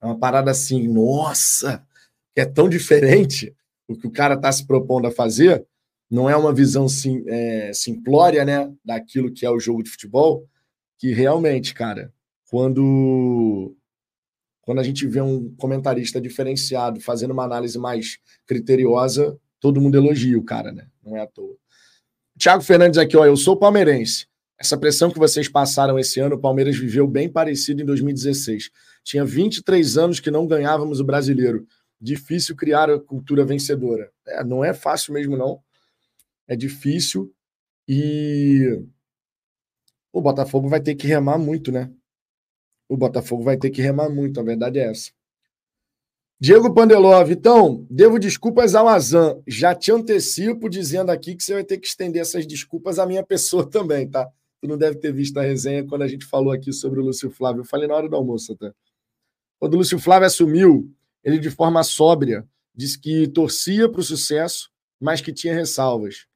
É uma parada assim, nossa, é tão diferente o que o cara está se propondo a fazer, não é uma visão sim, é, simplória né, daquilo que é o jogo de futebol, que realmente, cara, quando, quando a gente vê um comentarista diferenciado fazendo uma análise mais criteriosa, todo mundo elogia o cara, né? Não é à toa. Tiago Fernandes aqui, ó, eu sou palmeirense. Essa pressão que vocês passaram esse ano, o Palmeiras viveu bem parecido em 2016. Tinha 23 anos que não ganhávamos o brasileiro difícil criar a cultura vencedora. É, não é fácil mesmo, não. É difícil e o Botafogo vai ter que remar muito, né? O Botafogo vai ter que remar muito, a verdade é essa. Diego Pandelov, então, devo desculpas ao Azan. Já te antecipo dizendo aqui que você vai ter que estender essas desculpas à minha pessoa também, tá? Tu não deve ter visto a resenha quando a gente falou aqui sobre o Lúcio Flávio. Eu falei na hora do almoço, tá? Quando o Lúcio Flávio assumiu, ele, de forma sóbria, disse que torcia para o sucesso, mas que tinha ressalvas.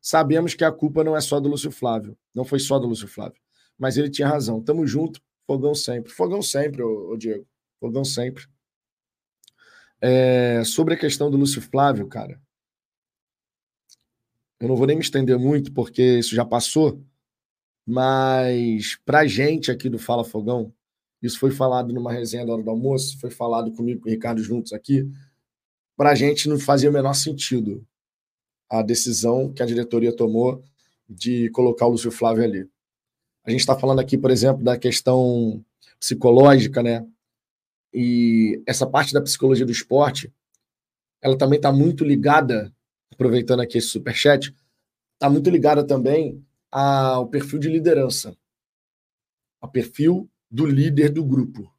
Sabemos que a culpa não é só do Lúcio Flávio, não foi só do Lúcio Flávio, mas ele tinha razão. Tamo junto, fogão sempre. Fogão sempre, ô, Diego. Fogão sempre. É, sobre a questão do Lúcio Flávio, cara, eu não vou nem me estender muito, porque isso já passou, mas para gente aqui do Fala Fogão, isso foi falado numa resenha da hora do almoço, foi falado comigo com o Ricardo juntos aqui. Para a gente não fazia o menor sentido a decisão que a diretoria tomou de colocar o Lúcio Flávio ali. A gente está falando aqui, por exemplo, da questão psicológica, né? E essa parte da psicologia do esporte, ela também está muito ligada, aproveitando aqui esse superchat, está muito ligada também ao perfil de liderança, ao perfil do líder do grupo.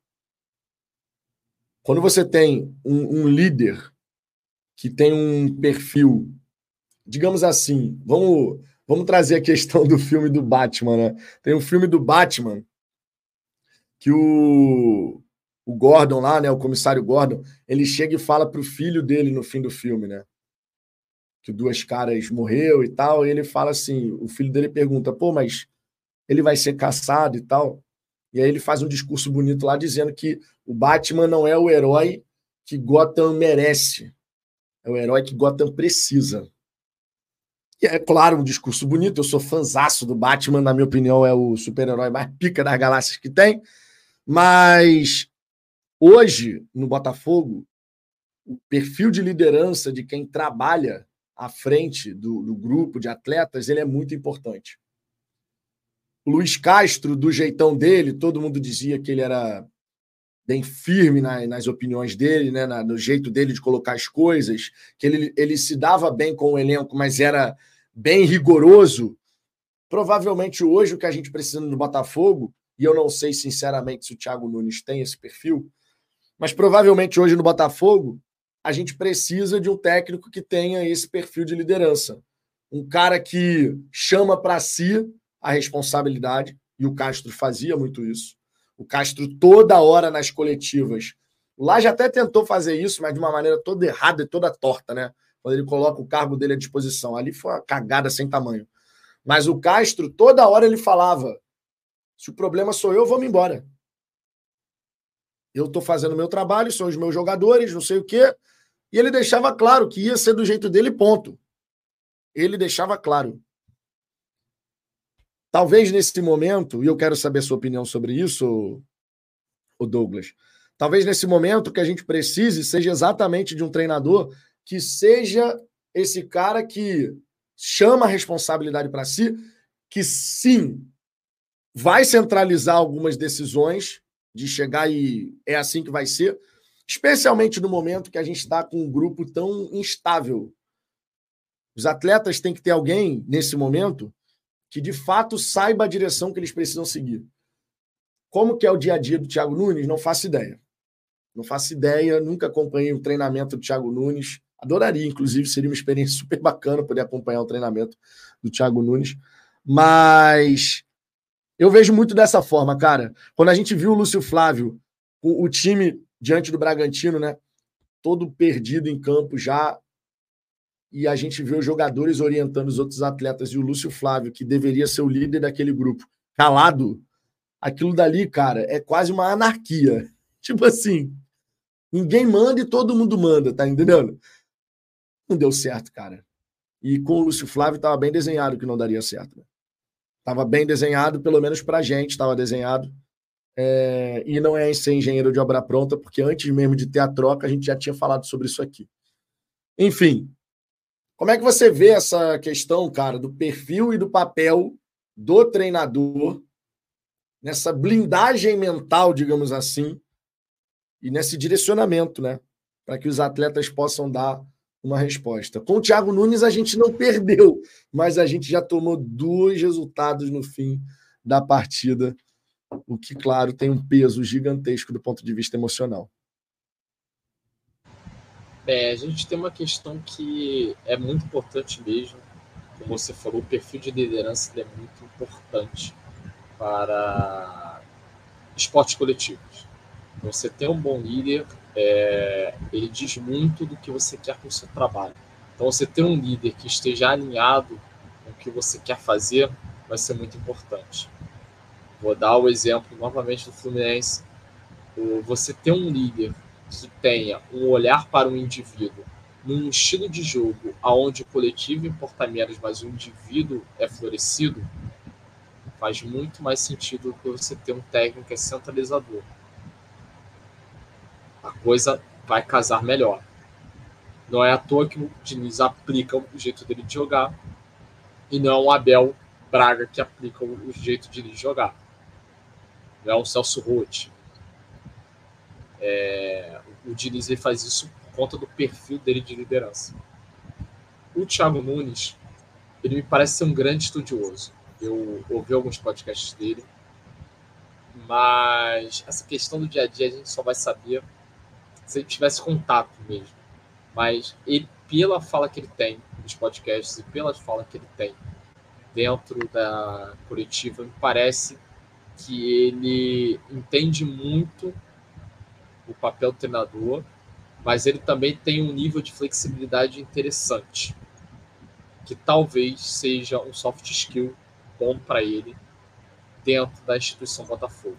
Quando você tem um, um líder que tem um perfil, digamos assim, vamos, vamos trazer a questão do filme do Batman, né? Tem um filme do Batman que o, o Gordon lá, né, o comissário Gordon, ele chega e fala pro filho dele no fim do filme, né? Que duas caras morreu e tal, e ele fala assim, o filho dele pergunta, pô, mas ele vai ser caçado e tal. E aí ele faz um discurso bonito lá dizendo que o Batman não é o herói que Gotham merece. É o herói que Gotham precisa. E é claro, um discurso bonito. Eu sou fanzaço do Batman, na minha opinião, é o super-herói mais pica das galáxias que tem. Mas hoje, no Botafogo, o perfil de liderança de quem trabalha à frente do, do grupo de atletas ele é muito importante. Luiz Castro, do jeitão dele, todo mundo dizia que ele era bem firme na, nas opiniões dele, né, na, no jeito dele de colocar as coisas, que ele, ele se dava bem com o elenco, mas era bem rigoroso. Provavelmente hoje o que a gente precisa no Botafogo, e eu não sei sinceramente se o Thiago Nunes tem esse perfil, mas provavelmente hoje no Botafogo a gente precisa de um técnico que tenha esse perfil de liderança. Um cara que chama para si a responsabilidade, e o Castro fazia muito isso. O Castro, toda hora nas coletivas, lá já até tentou fazer isso, mas de uma maneira toda errada e toda torta, né? Quando ele coloca o cargo dele à disposição. Ali foi uma cagada sem tamanho. Mas o Castro, toda hora ele falava: se o problema sou eu, vamos embora. Eu estou fazendo o meu trabalho, são os meus jogadores, não sei o quê. E ele deixava claro que ia ser do jeito dele, ponto. Ele deixava claro. Talvez nesse momento, e eu quero saber a sua opinião sobre isso, o Douglas. Talvez nesse momento que a gente precise seja exatamente de um treinador que seja esse cara que chama a responsabilidade para si, que sim, vai centralizar algumas decisões de chegar e é assim que vai ser, especialmente no momento que a gente está com um grupo tão instável. Os atletas têm que ter alguém nesse momento que de fato saiba a direção que eles precisam seguir. Como que é o dia a dia do Thiago Nunes? Não faço ideia. Não faço ideia, nunca acompanhei o treinamento do Thiago Nunes. Adoraria, inclusive, seria uma experiência super bacana poder acompanhar o treinamento do Thiago Nunes. Mas eu vejo muito dessa forma, cara. Quando a gente viu o Lúcio Flávio, o, o time diante do Bragantino, né? Todo perdido em campo já e a gente vê os jogadores orientando os outros atletas e o Lúcio Flávio, que deveria ser o líder daquele grupo, calado, aquilo dali, cara, é quase uma anarquia. Tipo assim, ninguém manda e todo mundo manda, tá entendendo? Não deu certo, cara. E com o Lúcio Flávio estava bem desenhado que não daria certo. Né? Tava bem desenhado, pelo menos pra gente, estava desenhado. É... e não é ser engenheiro de obra pronta, porque antes mesmo de ter a troca, a gente já tinha falado sobre isso aqui. Enfim, como é que você vê essa questão, cara, do perfil e do papel do treinador nessa blindagem mental, digamos assim, e nesse direcionamento, né? Para que os atletas possam dar uma resposta. Com o Thiago Nunes, a gente não perdeu, mas a gente já tomou dois resultados no fim da partida, o que, claro, tem um peso gigantesco do ponto de vista emocional. É, a gente tem uma questão que é muito importante mesmo. Como você falou, o perfil de liderança é muito importante para esportes coletivos. Você ter um bom líder, é, ele diz muito do que você quer com o seu trabalho. Então, você ter um líder que esteja alinhado com o que você quer fazer vai ser muito importante. Vou dar o exemplo novamente do Fluminense. Você ter um líder que tenha um olhar para o indivíduo num estilo de jogo aonde o coletivo importa menos, mas o indivíduo é florescido, faz muito mais sentido do que você ter um técnico que é centralizador. A coisa vai casar melhor. Não é à toa que o Diniz aplica o jeito dele de jogar e não é um Abel Braga que aplica o jeito de jogar. Não é um Celso Roth. É, o Diniz ele faz isso por conta do perfil dele de liderança. O Thiago Nunes, ele me parece ser um grande estudioso. Eu ouvi alguns podcasts dele, mas essa questão do dia a dia a gente só vai saber se ele tivesse contato mesmo. Mas ele, pela fala que ele tem nos podcasts e pela fala que ele tem dentro da coletiva, me parece que ele entende muito o papel do treinador, mas ele também tem um nível de flexibilidade interessante, que talvez seja um soft skill bom para ele dentro da instituição Botafogo.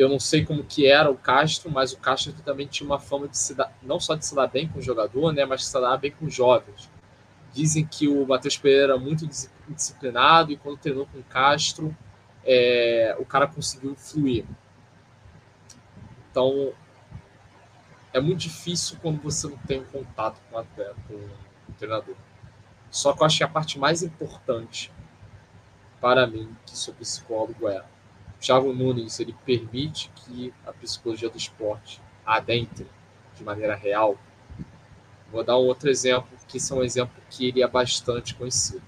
Eu não sei como que era o Castro, mas o Castro também tinha uma fama de se dar, não só de se dar bem com o jogador, né, mas de se dar bem com os jovens. Dizem que o Matheus Pereira era muito disciplinado e quando treinou com o Castro, é, o cara conseguiu fluir. Então, é muito difícil quando você não tem um contato com, atleta, com o treinador. Só que eu acho que a parte mais importante para mim que sou psicólogo é Thiago Nunes ele permite que a psicologia do esporte adentre de maneira real. Vou dar um outro exemplo, que é um exemplo que ele é bastante conhecido.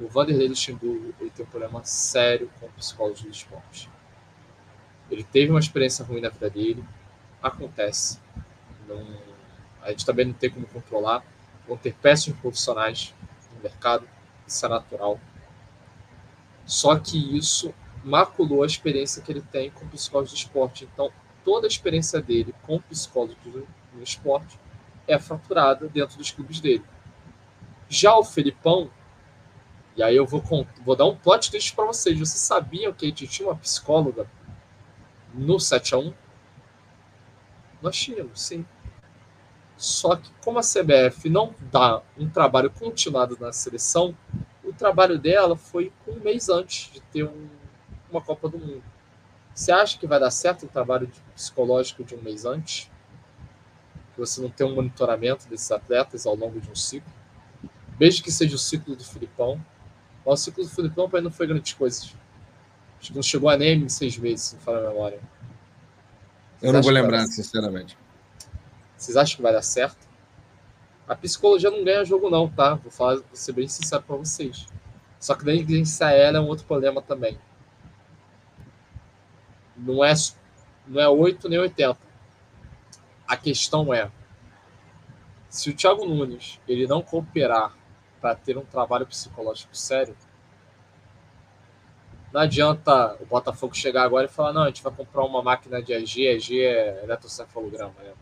O Vanderlei Luxemburgo ele tem um problema sério com psicologia do esporte. Ele teve uma experiência ruim na vida dele, acontece. Não, a gente também não tem como controlar. Vão ter péssimos profissionais no mercado, isso é natural. Só que isso maculou a experiência que ele tem com psicólogos do esporte. Então, toda a experiência dele com psicólogos no esporte é fraturada dentro dos clubes dele. Já o Felipão, e aí eu vou, vou dar um plot twist para vocês. Vocês sabiam que a gente tinha uma psicóloga no 7 a 1 Nós tínhamos, sim. Só que como a CBF não dá um trabalho continuado na seleção, o trabalho dela foi um mês antes de ter um, uma Copa do Mundo. Você acha que vai dar certo o trabalho psicológico de um mês antes? Que você não tem um monitoramento desses atletas ao longo de um ciclo? Mesmo que seja o ciclo do Filipão. O ciclo do Filipão para ele não foi grandes coisas. Acho que não chegou a nem em seis meses, se não falar a memória. Vocês Eu não vou lembrar, sinceramente. Vocês acham que vai dar certo? A psicologia não ganha jogo, não, tá? Vou, falar, vou ser bem sincero para vocês. Só que negligenciar ela é um outro problema também. Não é, não é 8 nem 80. A questão é: se o Thiago Nunes ele não cooperar para ter um trabalho psicológico sério, não adianta o Botafogo chegar agora e falar: não, a gente vai comprar uma máquina de EG, EG é eletrocefalograma, né?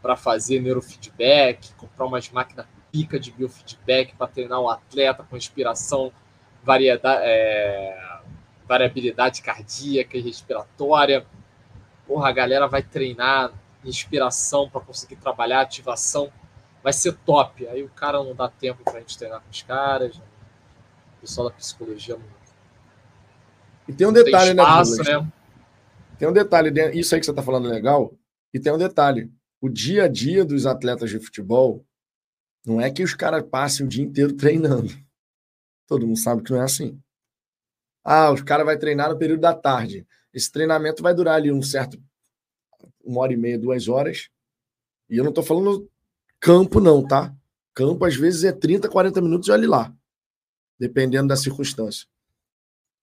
para fazer neurofeedback, comprar umas máquinas pica de biofeedback para treinar o atleta com inspiração, variedade, é, variabilidade cardíaca e respiratória. Porra, a galera vai treinar inspiração para conseguir trabalhar ativação. Vai ser top. Aí o cara não dá tempo para a gente treinar com os caras. O pessoal da psicologia não. E tem um detalhe, tem né, espaço, né? Tem um detalhe, isso aí que você está falando é legal. E tem um detalhe o dia a dia dos atletas de futebol não é que os caras passem o dia inteiro treinando. Todo mundo sabe que não é assim. Ah, os caras vai treinar no período da tarde. Esse treinamento vai durar ali um certo uma hora e meia, duas horas. E eu não estou falando campo, não, tá? Campo às vezes é 30, 40 minutos e olhe lá, dependendo da circunstância.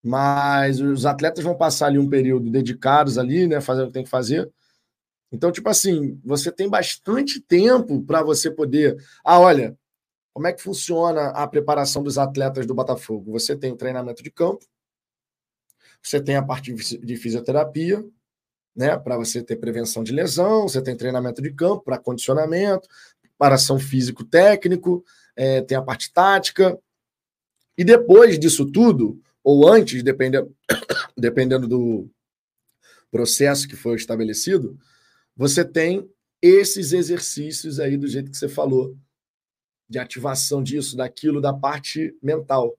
Mas os atletas vão passar ali um período dedicados ali, né? Fazer o que tem que fazer então, tipo assim, você tem bastante tempo para você poder. Ah, olha, como é que funciona a preparação dos atletas do Botafogo? Você tem o treinamento de campo, você tem a parte de fisioterapia, né, para você ter prevenção de lesão, você tem treinamento de campo para condicionamento, preparação físico-técnico, é, tem a parte tática. E depois disso tudo, ou antes, dependendo, dependendo do processo que foi estabelecido, você tem esses exercícios aí do jeito que você falou, de ativação disso, daquilo, da parte mental.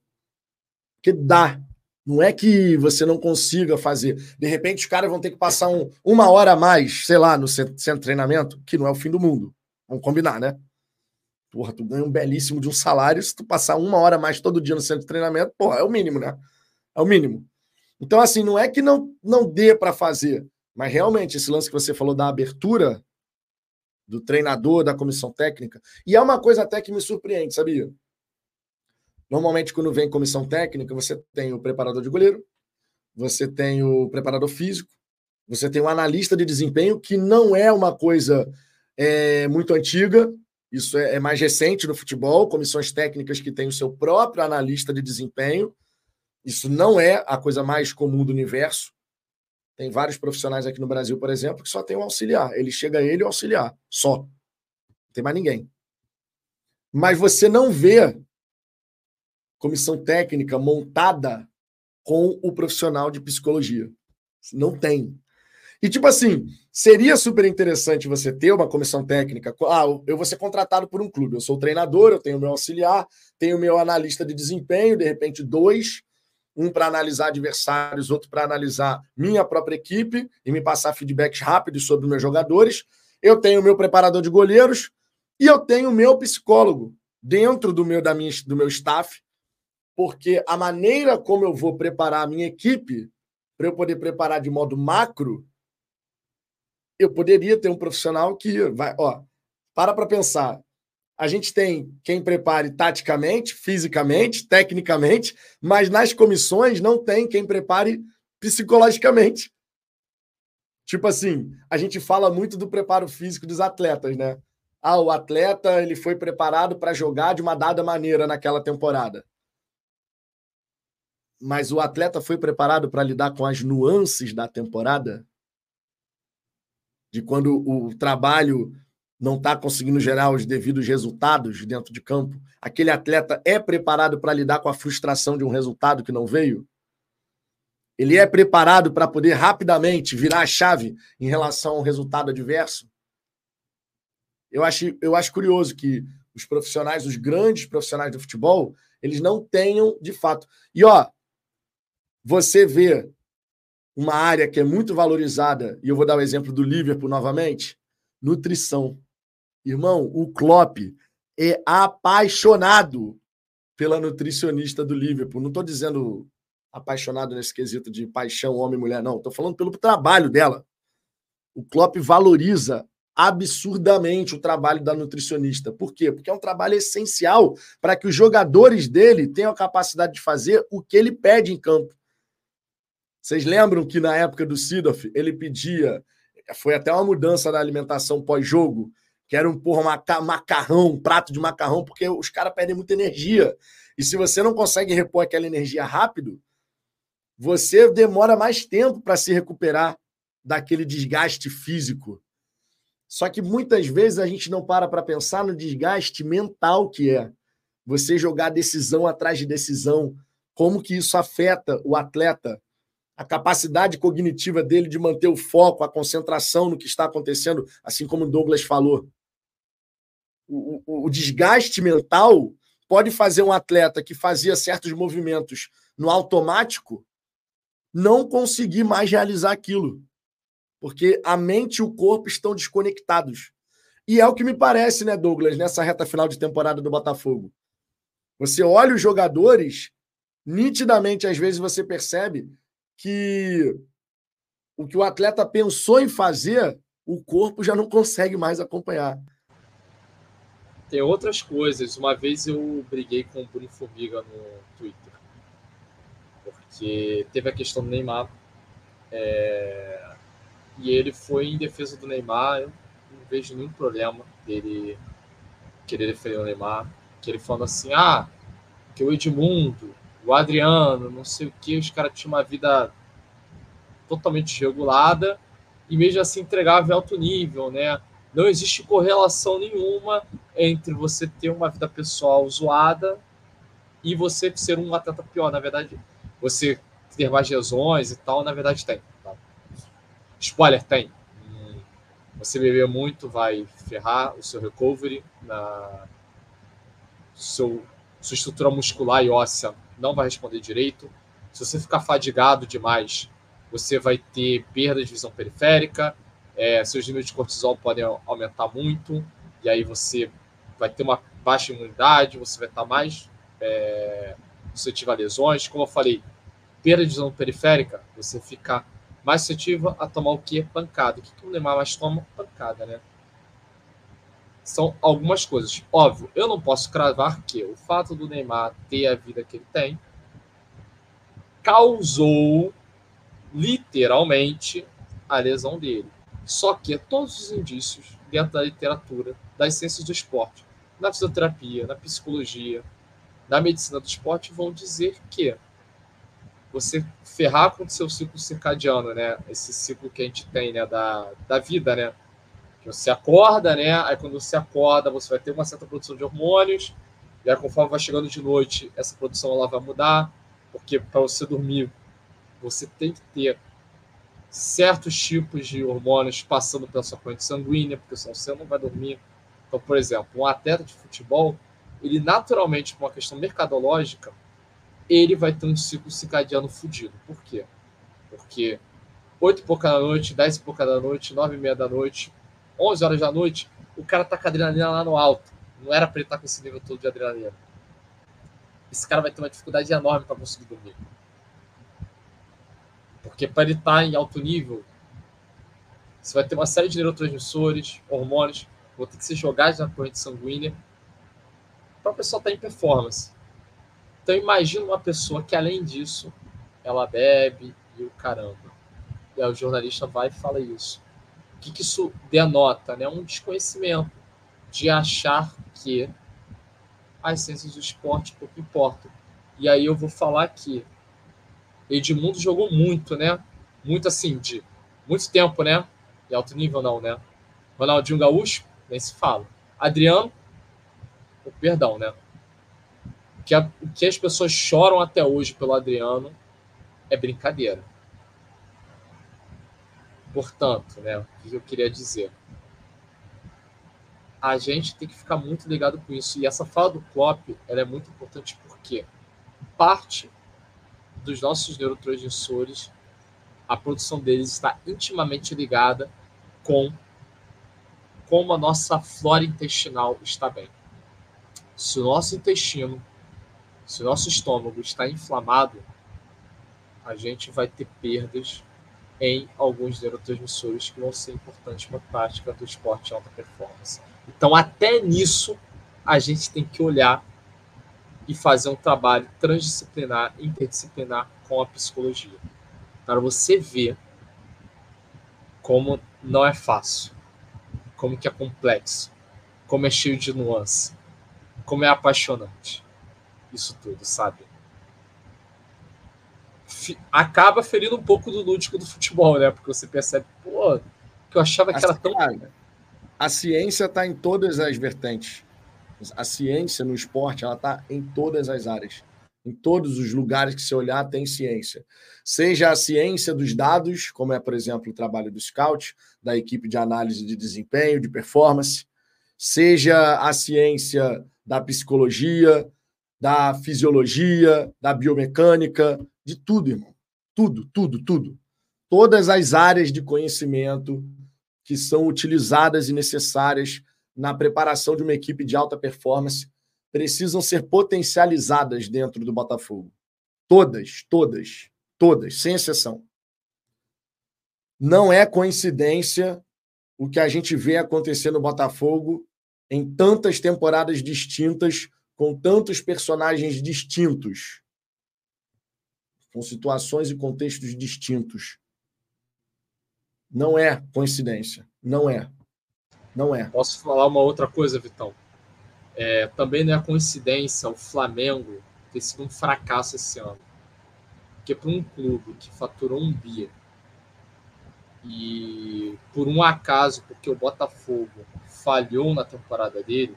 Que dá, Não é que você não consiga fazer. De repente, os caras vão ter que passar um, uma hora a mais, sei lá, no centro de treinamento, que não é o fim do mundo. Vamos combinar, né? Porra, tu ganha um belíssimo de um salário. Se tu passar uma hora a mais todo dia no centro de treinamento, porra, é o mínimo, né? É o mínimo. Então, assim, não é que não, não dê para fazer, mas realmente esse lance que você falou da abertura do treinador, da comissão técnica, e é uma coisa até que me surpreende, sabia? Normalmente, quando vem comissão técnica, você tem o preparador de goleiro, você tem o preparador físico, você tem o analista de desempenho, que não é uma coisa é, muito antiga, isso é, é mais recente no futebol, comissões técnicas que têm o seu próprio analista de desempenho. Isso não é a coisa mais comum do universo. Tem vários profissionais aqui no Brasil, por exemplo, que só tem um auxiliar. Ele chega ele e auxiliar, só. Não tem mais ninguém. Mas você não vê comissão técnica montada com o profissional de psicologia. Não tem. E, tipo assim, seria super interessante você ter uma comissão técnica. Ah, eu vou ser contratado por um clube. Eu sou treinador, eu tenho meu auxiliar, tenho meu analista de desempenho, de repente, dois. Um para analisar adversários, outro para analisar minha própria equipe e me passar feedbacks rápidos sobre meus jogadores. Eu tenho meu preparador de goleiros e eu tenho meu psicólogo dentro do meu, da minha, do meu staff porque a maneira como eu vou preparar a minha equipe, para eu poder preparar de modo macro, eu poderia ter um profissional que vai, ó, para para pensar. A gente tem quem prepare taticamente, fisicamente, tecnicamente, mas nas comissões não tem quem prepare psicologicamente. Tipo assim, a gente fala muito do preparo físico dos atletas, né? Ah, o atleta ele foi preparado para jogar de uma dada maneira naquela temporada mas o atleta foi preparado para lidar com as nuances da temporada? De quando o trabalho não está conseguindo gerar os devidos resultados dentro de campo? Aquele atleta é preparado para lidar com a frustração de um resultado que não veio? Ele é preparado para poder rapidamente virar a chave em relação ao resultado adverso? Eu acho, eu acho curioso que os profissionais, os grandes profissionais do futebol, eles não tenham de fato. E ó, você vê uma área que é muito valorizada, e eu vou dar o exemplo do Liverpool novamente, nutrição. Irmão, o Klopp é apaixonado pela nutricionista do Liverpool. Não estou dizendo apaixonado nesse quesito de paixão homem-mulher, não. Estou falando pelo trabalho dela. O Klopp valoriza absurdamente o trabalho da nutricionista. Por quê? Porque é um trabalho essencial para que os jogadores dele tenham a capacidade de fazer o que ele pede em campo. Vocês lembram que na época do Sidoff ele pedia, foi até uma mudança na alimentação pós-jogo, que era um porra, macarrão, um prato de macarrão, porque os caras perdem muita energia. E se você não consegue repor aquela energia rápido, você demora mais tempo para se recuperar daquele desgaste físico. Só que muitas vezes a gente não para para pensar no desgaste mental que é. Você jogar decisão atrás de decisão, como que isso afeta o atleta a capacidade cognitiva dele de manter o foco, a concentração no que está acontecendo, assim como o Douglas falou. O, o, o, desgaste mental pode fazer um atleta que fazia certos movimentos no automático não conseguir mais realizar aquilo. Porque a mente e o corpo estão desconectados. E é o que me parece, né, Douglas, nessa reta final de temporada do Botafogo. Você olha os jogadores, nitidamente, às vezes você percebe que o que o atleta pensou em fazer, o corpo já não consegue mais acompanhar. Tem outras coisas. Uma vez eu briguei com o Bruno Formiga no Twitter. Porque teve a questão do Neymar. É... E ele foi em defesa do Neymar. Eu não vejo nenhum problema dele querer defender o Neymar. Que ele falando assim: ah, que o Edmundo o Adriano, não sei o que, os caras tinham uma vida totalmente regulada e mesmo assim entregava em alto nível, né? Não existe correlação nenhuma entre você ter uma vida pessoal zoada e você ser um atleta pior. Na verdade, você ter mais lesões e tal, na verdade tem. Tá? Spoiler, tem. Você beber muito vai ferrar o seu recovery, na seu, sua estrutura muscular e óssea não vai responder direito, Se você ficar fadigado demais, você vai ter perda de visão periférica, é, seus níveis de cortisol podem aumentar muito, e aí você vai ter uma baixa imunidade, você vai estar mais é, suscetível a lesões. Como eu falei, perda de visão periférica, você fica mais suscetível a tomar o que? Pancada. O que, que o Neymar mais toma? Pancada, né? São algumas coisas. Óbvio, eu não posso cravar que o fato do Neymar ter a vida que ele tem causou literalmente a lesão dele. Só que todos os indícios dentro da literatura, das ciências do esporte, na fisioterapia, na psicologia, na medicina do esporte, vão dizer que você ferrar com o seu ciclo circadiano, né? Esse ciclo que a gente tem, né? Da, da vida, né? Você acorda, né? Aí quando você acorda, você vai ter uma certa produção de hormônios. E aí, conforme vai chegando de noite, essa produção ela vai mudar. Porque para você dormir, você tem que ter certos tipos de hormônios passando pela sua corrente sanguínea, porque senão você não vai dormir. Então, por exemplo, um atleta de futebol, ele naturalmente, por uma questão mercadológica, ele vai ter um ciclo circadiano fudido. Por quê? Porque 8 e pouca da noite, 10 e pouca da noite, 9 e meia da noite, 11 horas da noite, o cara tá com a adrenalina lá no alto. Não era para ele estar tá com esse nível todo de adrenalina. Esse cara vai ter uma dificuldade enorme para conseguir dormir. Porque para ele estar tá em alto nível, você vai ter uma série de neurotransmissores, hormônios, vão ter que ser jogados na corrente sanguínea para o pessoal estar tá em performance. Então imagina uma pessoa que além disso, ela bebe e o caramba. E aí o jornalista vai e fala isso. O que, que isso denota? Né? Um desconhecimento de achar que as ciências do esporte pouco importam. E aí eu vou falar aqui Edmundo jogou muito, né? Muito assim, de muito tempo, né? De alto nível, não, né? Ronaldinho Gaúcho, nem se fala. Adriano, oh, perdão, né? Que que as pessoas choram até hoje pelo Adriano é brincadeira. Portanto, né? O que eu queria dizer? A gente tem que ficar muito ligado com isso. E essa fala do Klopp, ela é muito importante porque parte dos nossos neurotransmissores, a produção deles está intimamente ligada com como a nossa flora intestinal está bem. Se o nosso intestino, se o nosso estômago está inflamado, a gente vai ter perdas em alguns neurotransmissores que vão ser importantes para a prática do esporte de alta performance. Então, até nisso, a gente tem que olhar e fazer um trabalho transdisciplinar, interdisciplinar com a psicologia. Para você ver como não é fácil, como que é complexo, como é cheio de nuance, como é apaixonante. Isso tudo, sabe? Acaba ferindo um pouco do lúdico do futebol, né? Porque você percebe, pô, que eu achava que era tão. A ciência está em todas as vertentes. A ciência no esporte ela está em todas as áreas. Em todos os lugares que você olhar, tem ciência. Seja a ciência dos dados, como é, por exemplo, o trabalho do scout, da equipe de análise de desempenho, de performance, seja a ciência da psicologia, da fisiologia, da biomecânica, de tudo, irmão. Tudo, tudo, tudo. Todas as áreas de conhecimento que são utilizadas e necessárias na preparação de uma equipe de alta performance precisam ser potencializadas dentro do Botafogo. Todas, todas, todas, sem exceção. Não é coincidência o que a gente vê acontecer no Botafogo em tantas temporadas distintas, com tantos personagens distintos, com situações e contextos distintos. Não é coincidência. Não é. Não é. Posso falar uma outra coisa, Vitão? É, também não é coincidência o Flamengo ter sido um fracasso esse ano. Porque para um clube que faturou um bi e por um acaso, porque o Botafogo falhou na temporada dele,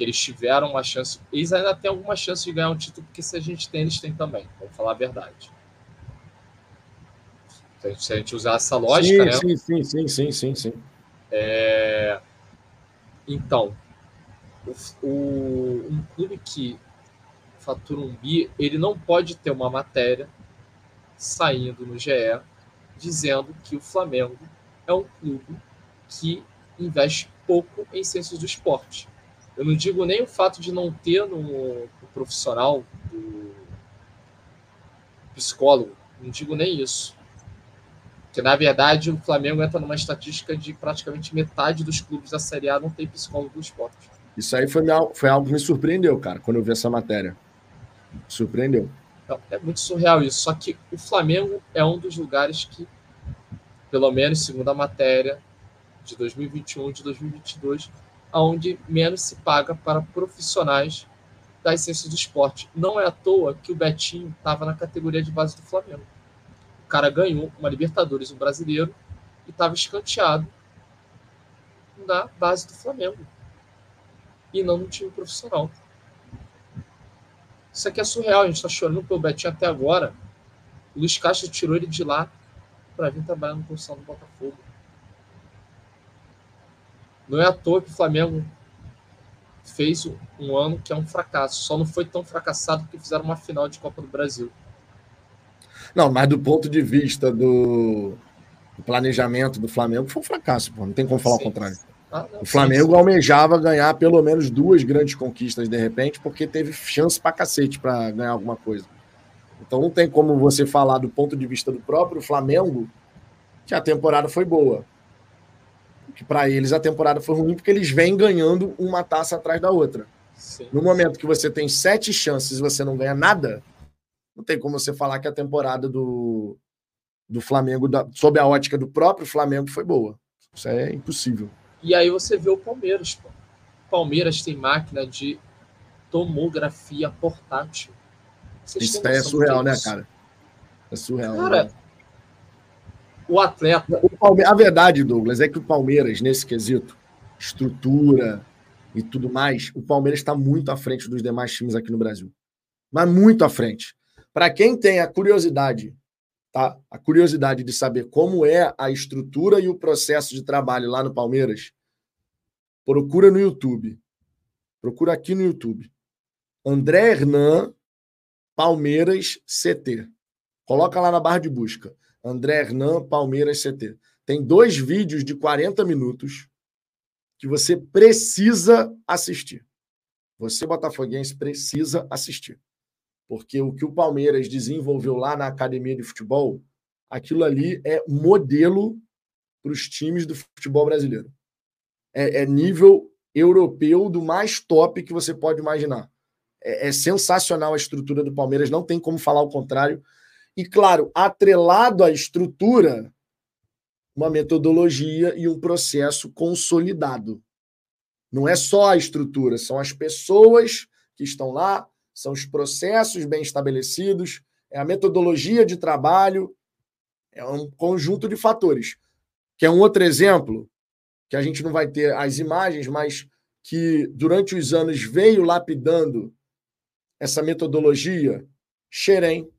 porque eles tiveram uma chance, eles ainda têm alguma chance de ganhar um título, porque se a gente tem, eles têm também, vamos falar a verdade. Se a gente usar essa lógica, sim, né? Sim, sim, sim, sim, sim. É... Então, o, o, um clube que fatura um bi, ele não pode ter uma matéria saindo no GE dizendo que o Flamengo é um clube que investe pouco em ciências do esporte. Eu não digo nem o fato de não ter no, no profissional do psicólogo, não digo nem isso. Que na verdade o Flamengo entra numa estatística de praticamente metade dos clubes da Série A não tem psicólogo do esporte. Isso aí foi, foi algo que me surpreendeu, cara, quando eu vi essa matéria. Surpreendeu. Então, é muito surreal isso. Só que o Flamengo é um dos lugares que, pelo menos segundo a matéria de 2021 de 2022, aonde menos se paga para profissionais das ciências do esporte. Não é à toa que o Betinho estava na categoria de base do Flamengo. O cara ganhou uma Libertadores, um brasileiro, e estava escanteado na base do Flamengo. E não no time profissional. Isso aqui é surreal, a gente está chorando pelo Betinho até agora. O Luiz Castro tirou ele de lá para vir trabalhar no posição do Botafogo. Não é à toa que o Flamengo fez um ano que é um fracasso. Só não foi tão fracassado que fizeram uma final de Copa do Brasil. Não, mas do ponto de vista do, planejamento do Flamengo, foi um fracasso, pô. Não tem como falar sim. o contrário. Ah, não, o Flamengo sim, sim. almejava ganhar pelo menos duas grandes conquistas de repente, porque teve chance pra cacete para ganhar alguma coisa. Então não tem como você falar do ponto de vista do próprio Flamengo que a temporada foi boa. Que para eles a temporada foi ruim porque eles vêm ganhando uma taça atrás da outra. Sim. No momento que você tem sete chances e você não ganha nada, não tem como você falar que a temporada do, do Flamengo, da, sob a ótica do próprio Flamengo, foi boa. Isso é impossível. E aí você vê o Palmeiras. Pô. Palmeiras tem máquina de tomografia portátil. Vocês isso é surreal, né, cara? É surreal. Cara, né? O atleta. O Palme... A verdade, Douglas, é que o Palmeiras, nesse quesito, estrutura e tudo mais, o Palmeiras está muito à frente dos demais times aqui no Brasil. Mas muito à frente. Para quem tem a curiosidade tá? A curiosidade de saber como é a estrutura e o processo de trabalho lá no Palmeiras, procura no YouTube. Procura aqui no YouTube. André Hernan, Palmeiras CT. Coloca lá na barra de busca. André Hernan, Palmeiras CT. Tem dois vídeos de 40 minutos que você precisa assistir. Você, botafoguense, precisa assistir. Porque o que o Palmeiras desenvolveu lá na academia de futebol, aquilo ali é modelo para os times do futebol brasileiro. É, é, nível europeu do mais top que você pode imaginar. É, é sensacional a estrutura do Palmeiras, não tem como falar o contrário. E, claro, atrelado à estrutura, uma metodologia e um processo consolidado. Não é só a estrutura, são as pessoas que estão lá, são os processos bem estabelecidos, é a metodologia de trabalho, é um conjunto de fatores. Que é um outro exemplo, que a gente não vai ter as imagens, mas que durante os anos veio lapidando essa metodologia, Xerém.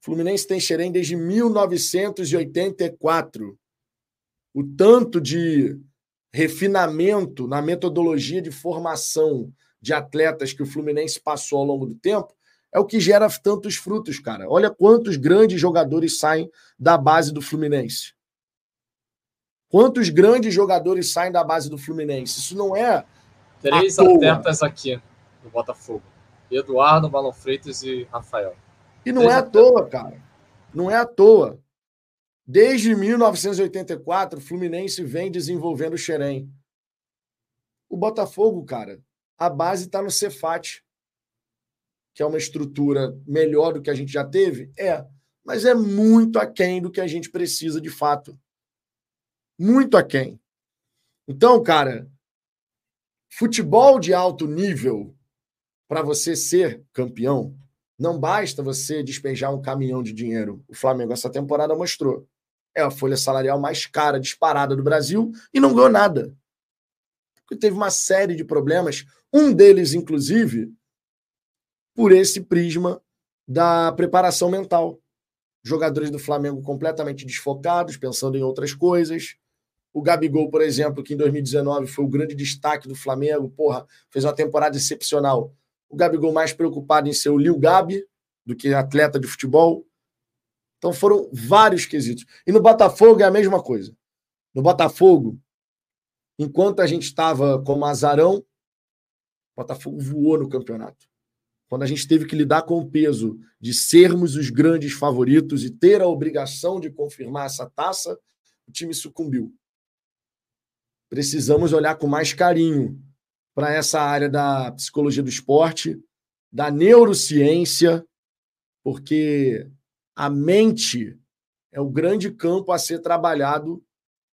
Fluminense tem Xerém desde 1984. O tanto de refinamento na metodologia de formação de atletas que o Fluminense passou ao longo do tempo, é o que gera tantos frutos, cara. Olha quantos grandes jogadores saem da base do Fluminense. Quantos grandes jogadores saem da base do Fluminense? Isso não é. Três atletas aqui no Botafogo: Eduardo, Balão Freitas e Rafael. E não é à toa, cara. Não é à toa. Desde 1984, o Fluminense vem desenvolvendo o Xerém. O Botafogo, cara, a base está no Cefat, que é uma estrutura melhor do que a gente já teve? É, mas é muito aquém do que a gente precisa de fato. Muito aquém. Então, cara, futebol de alto nível, para você ser campeão, não basta você despejar um caminhão de dinheiro. O Flamengo essa temporada mostrou. É a folha salarial mais cara disparada do Brasil e não ganhou nada. Porque teve uma série de problemas um deles, inclusive, por esse prisma da preparação mental. Jogadores do Flamengo completamente desfocados, pensando em outras coisas. O Gabigol, por exemplo, que em 2019 foi o grande destaque do Flamengo, porra, fez uma temporada excepcional. O Gabigol mais preocupado em ser o Lil Gabi do que atleta de futebol. Então foram vários quesitos. E no Botafogo é a mesma coisa. No Botafogo, enquanto a gente estava como azarão, o Botafogo voou no campeonato. Quando a gente teve que lidar com o peso de sermos os grandes favoritos e ter a obrigação de confirmar essa taça, o time sucumbiu. Precisamos olhar com mais carinho para essa área da psicologia do esporte, da neurociência, porque a mente é o grande campo a ser trabalhado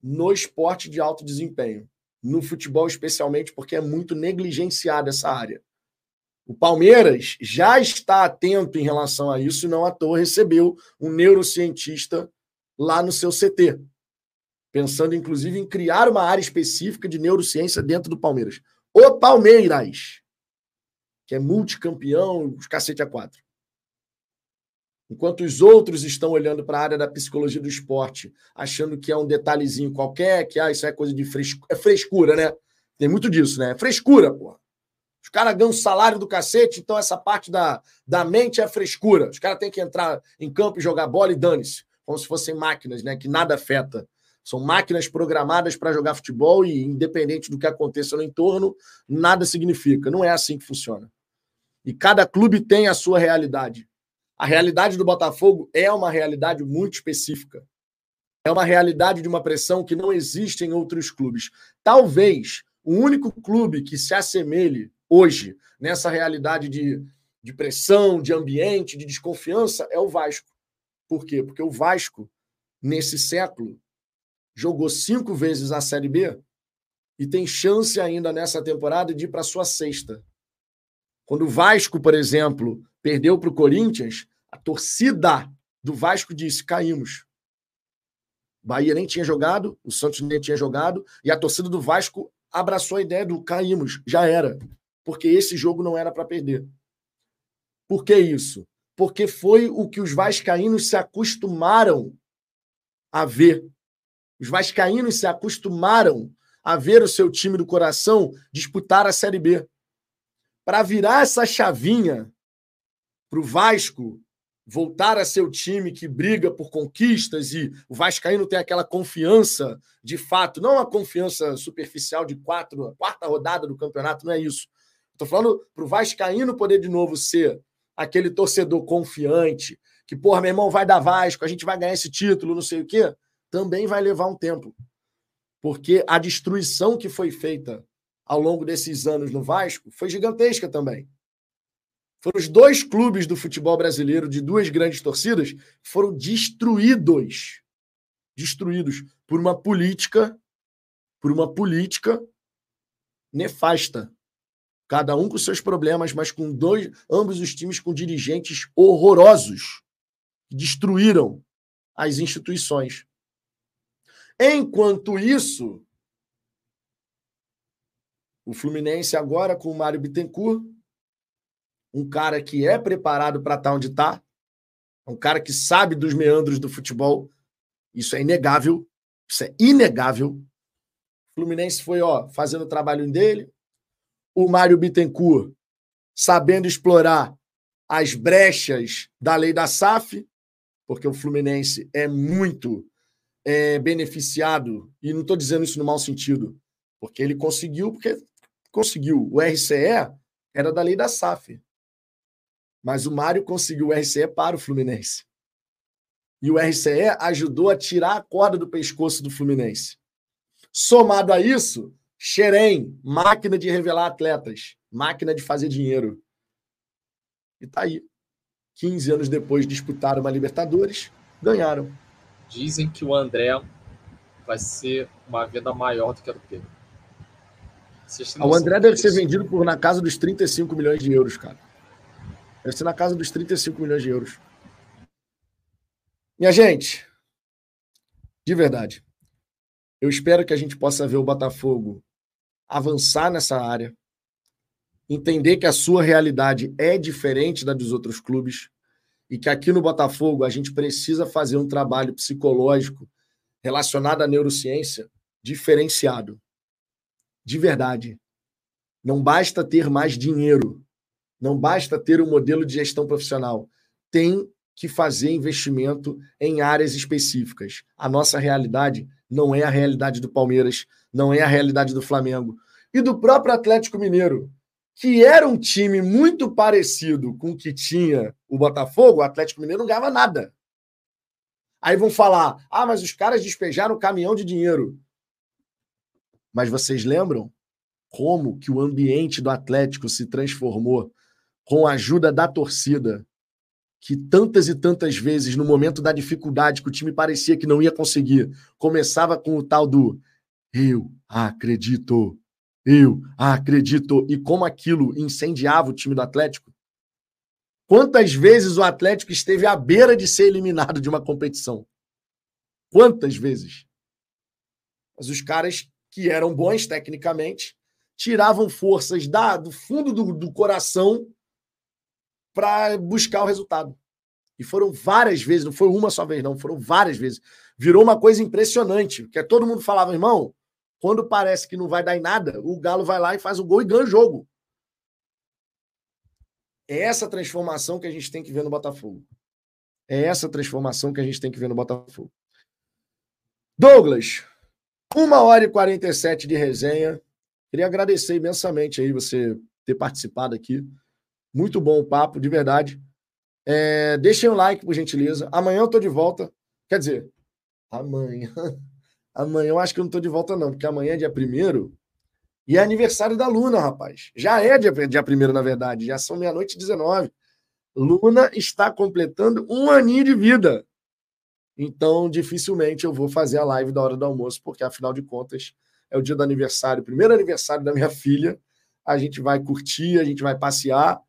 no esporte de alto desempenho, no futebol especialmente, porque é muito negligenciada essa área. O Palmeiras já está atento em relação a isso, e não à toa recebeu um neurocientista lá no seu CT, pensando inclusive em criar uma área específica de neurociência dentro do Palmeiras. O Palmeiras, que é multicampeão, os cacete a quatro. Enquanto os outros estão olhando para a área da psicologia do esporte, achando que é um detalhezinho qualquer, que ah, isso é coisa de frescura. É frescura, né? Tem muito disso, né? É frescura, porra. Os caras ganham salário do cacete, então essa parte da, da mente é frescura. Os caras têm que entrar em campo e jogar bola e dane-se. Como se fossem máquinas, né? Que nada afeta. São máquinas programadas para jogar futebol e, independente do que aconteça no entorno, nada significa. Não é assim que funciona. E cada clube tem a sua realidade. A realidade do Botafogo é uma realidade muito específica. É uma realidade de uma pressão que não existe em outros clubes. Talvez o único clube que se assemelhe hoje nessa realidade de, de pressão, de ambiente, de desconfiança é o Vasco. Por quê? Porque o Vasco, nesse século, jogou cinco vezes a Série B e tem chance ainda nessa temporada de ir para sua sexta. Quando o Vasco, por exemplo, perdeu para o Corinthians, a torcida do Vasco disse: caímos. Bahia nem tinha jogado, o Santos nem tinha jogado, e a torcida do Vasco abraçou a ideia do caímos, já era. Porque esse jogo não era para perder. Por que isso? Porque foi o que os vascaínos se acostumaram a ver. Os vascaínos se acostumaram a ver o seu time do coração disputar a Série B. Para virar essa chavinha para o Vasco voltar a ser o time que briga por conquistas e o Vascaíno tem aquela confiança de fato, não a confiança superficial de quatro, quarta rodada do campeonato, não é isso. Estou falando para o Vascaíno poder de novo ser aquele torcedor confiante, que, porra, meu irmão, vai dar Vasco, a gente vai ganhar esse título, não sei o quê, também vai levar um tempo. Porque a destruição que foi feita ao longo desses anos no Vasco foi gigantesca também. Foram os dois clubes do futebol brasileiro, de duas grandes torcidas, foram destruídos. Destruídos por uma política, por uma política nefasta. Cada um com seus problemas, mas com dois, ambos os times com dirigentes horrorosos que destruíram as instituições. Enquanto isso, o Fluminense agora com o Mário Bittencourt um cara que é preparado para estar tá onde está, um cara que sabe dos meandros do futebol. Isso é inegável. Isso é inegável. O Fluminense foi ó, fazendo o trabalho dele. O Mário Bittencourt sabendo explorar as brechas da lei da SAF, porque o Fluminense é muito é, beneficiado, e não estou dizendo isso no mau sentido, porque ele conseguiu, porque conseguiu. O RCE era da lei da SAF. Mas o Mário conseguiu o RCE para o Fluminense. E o RCE ajudou a tirar a corda do pescoço do Fluminense. Somado a isso, Xerém, máquina de revelar atletas, máquina de fazer dinheiro. E tá aí. 15 anos depois disputaram uma Libertadores, ganharam. Dizem que o André vai ser uma venda maior do que a do Pedro. O André deve ser vendido por na casa dos 35 milhões de euros, cara. Deve ser na casa dos 35 milhões de euros. Minha gente, de verdade, eu espero que a gente possa ver o Botafogo avançar nessa área, entender que a sua realidade é diferente da dos outros clubes e que aqui no Botafogo a gente precisa fazer um trabalho psicológico relacionado à neurociência diferenciado. De verdade. Não basta ter mais dinheiro Não basta ter um modelo de gestão profissional. Tem que fazer investimento em áreas específicas. A nossa realidade não é a realidade do Palmeiras, não é a realidade do Flamengo e do próprio Atlético Mineiro, que era um time muito parecido com o que tinha o Botafogo, o Atlético Mineiro não ganhava nada. Aí vão falar: ah, mas os caras despejaram um caminhão de dinheiro. Mas vocês lembram como que o ambiente do Atlético se transformou com a ajuda da torcida? Que tantas e tantas vezes, no momento da dificuldade, que o time parecia que não ia conseguir, começava com o tal do eu acredito, eu acredito. E como aquilo incendiava o time do Atlético. Quantas vezes o Atlético esteve à beira de ser eliminado de uma competição? Quantas vezes? Mas os caras que eram bons tecnicamente tiravam forças da, do fundo do, do coração para buscar o resultado. E foram várias vezes, não foi uma só vez, não, foram várias vezes. Virou uma coisa impressionante, que todo mundo falava, irmão, quando parece que não vai dar em nada, o Galo vai lá e faz o gol e ganha o jogo. É essa transformação que a gente tem que ver no Botafogo. É essa transformação que a gente tem que ver no Botafogo. Douglas, uma hora e 47 de resenha. Queria agradecer imensamente aí você ter participado aqui. Muito bom o papo, de verdade. É, deixem um like, por gentileza. Amanhã eu tô de volta. Quer dizer, amanhã. Amanhã eu acho que eu não tô de volta, não, porque amanhã é dia primeiro e é aniversário da Luna, rapaz. Já é dia, dia primeiro, na verdade. Já são meia-noite e 19. Luna está completando um aninho de vida. Então, dificilmente eu vou fazer a live da hora do almoço, porque afinal de contas é o dia do aniversário, primeiro aniversário da minha filha. A gente vai curtir, a gente vai passear.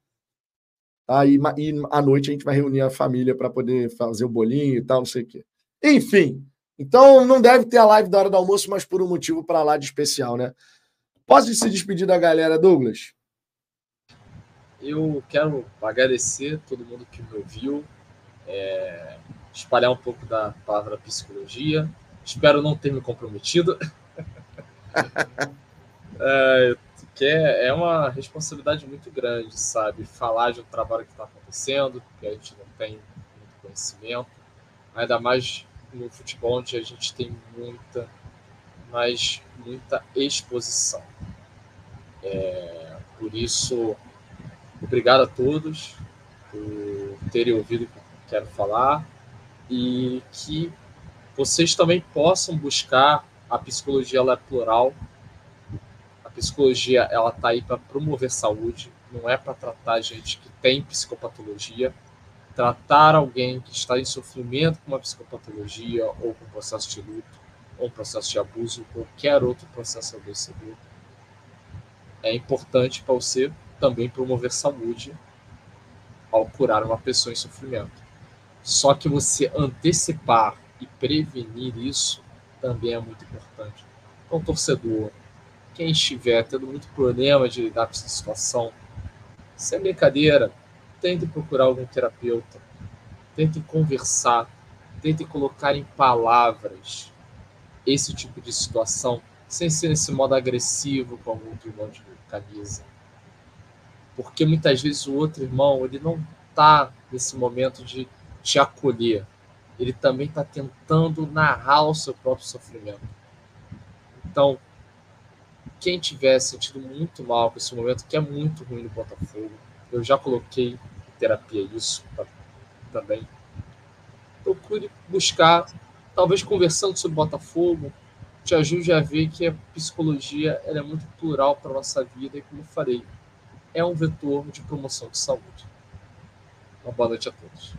Aí, tá? e à noite a gente vai reunir a família para poder fazer o bolinho e tal, não sei o quê. Enfim, então não deve ter a live da hora do almoço, mas por um motivo para lá de especial, né? Posso se despedir da galera, Douglas? Eu quero agradecer todo mundo que me ouviu, é, espalhar um pouco da palavra psicologia. Espero não ter me comprometido. é, que é, é uma responsabilidade muito grande, sabe? Falar de um trabalho que está acontecendo, que a gente não tem muito conhecimento, ainda mais no futebol, onde a gente tem muita, mas muita exposição. É, por isso, obrigado a todos por terem ouvido o que quero falar e que vocês também possam buscar a psicologia ela é plural a psicologia ela está aí para promover saúde não é para tratar gente que tem psicopatologia tratar alguém que está em sofrimento com uma psicopatologia ou com processo de luto ou processo de abuso, qualquer outro processo adoecedor, é importante para você também promover saúde ao curar uma pessoa em sofrimento. Só que você antecipar e prevenir isso também é muito importante. Então, torcedor, quem estiver tendo muito problema de lidar com essa situação, sem brincadeira, tente procurar algum terapeuta, tente conversar, tente colocar em palavras esse tipo de situação, sem ser nesse modo agressivo com algum irmão de camisa. Porque muitas vezes o outro irmão, ele não está nesse momento de te acolher. Ele também está tentando narrar o seu próprio sofrimento. Então, quem tiver sentido muito mal com esse momento, que é muito ruim no Botafogo, eu já coloquei terapia isso também. Procure buscar, talvez conversando sobre Botafogo, te ajude a ver que a psicologia é muito plural para a nossa vida e, como eu falei, é um vetor de promoção de saúde. Uma boa noite a todos.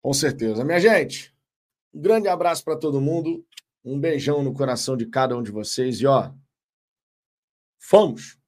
Com certeza. Minha gente, um grande abraço para todo mundo. Um beijão no coração de cada um de vocês. E ó, fomos!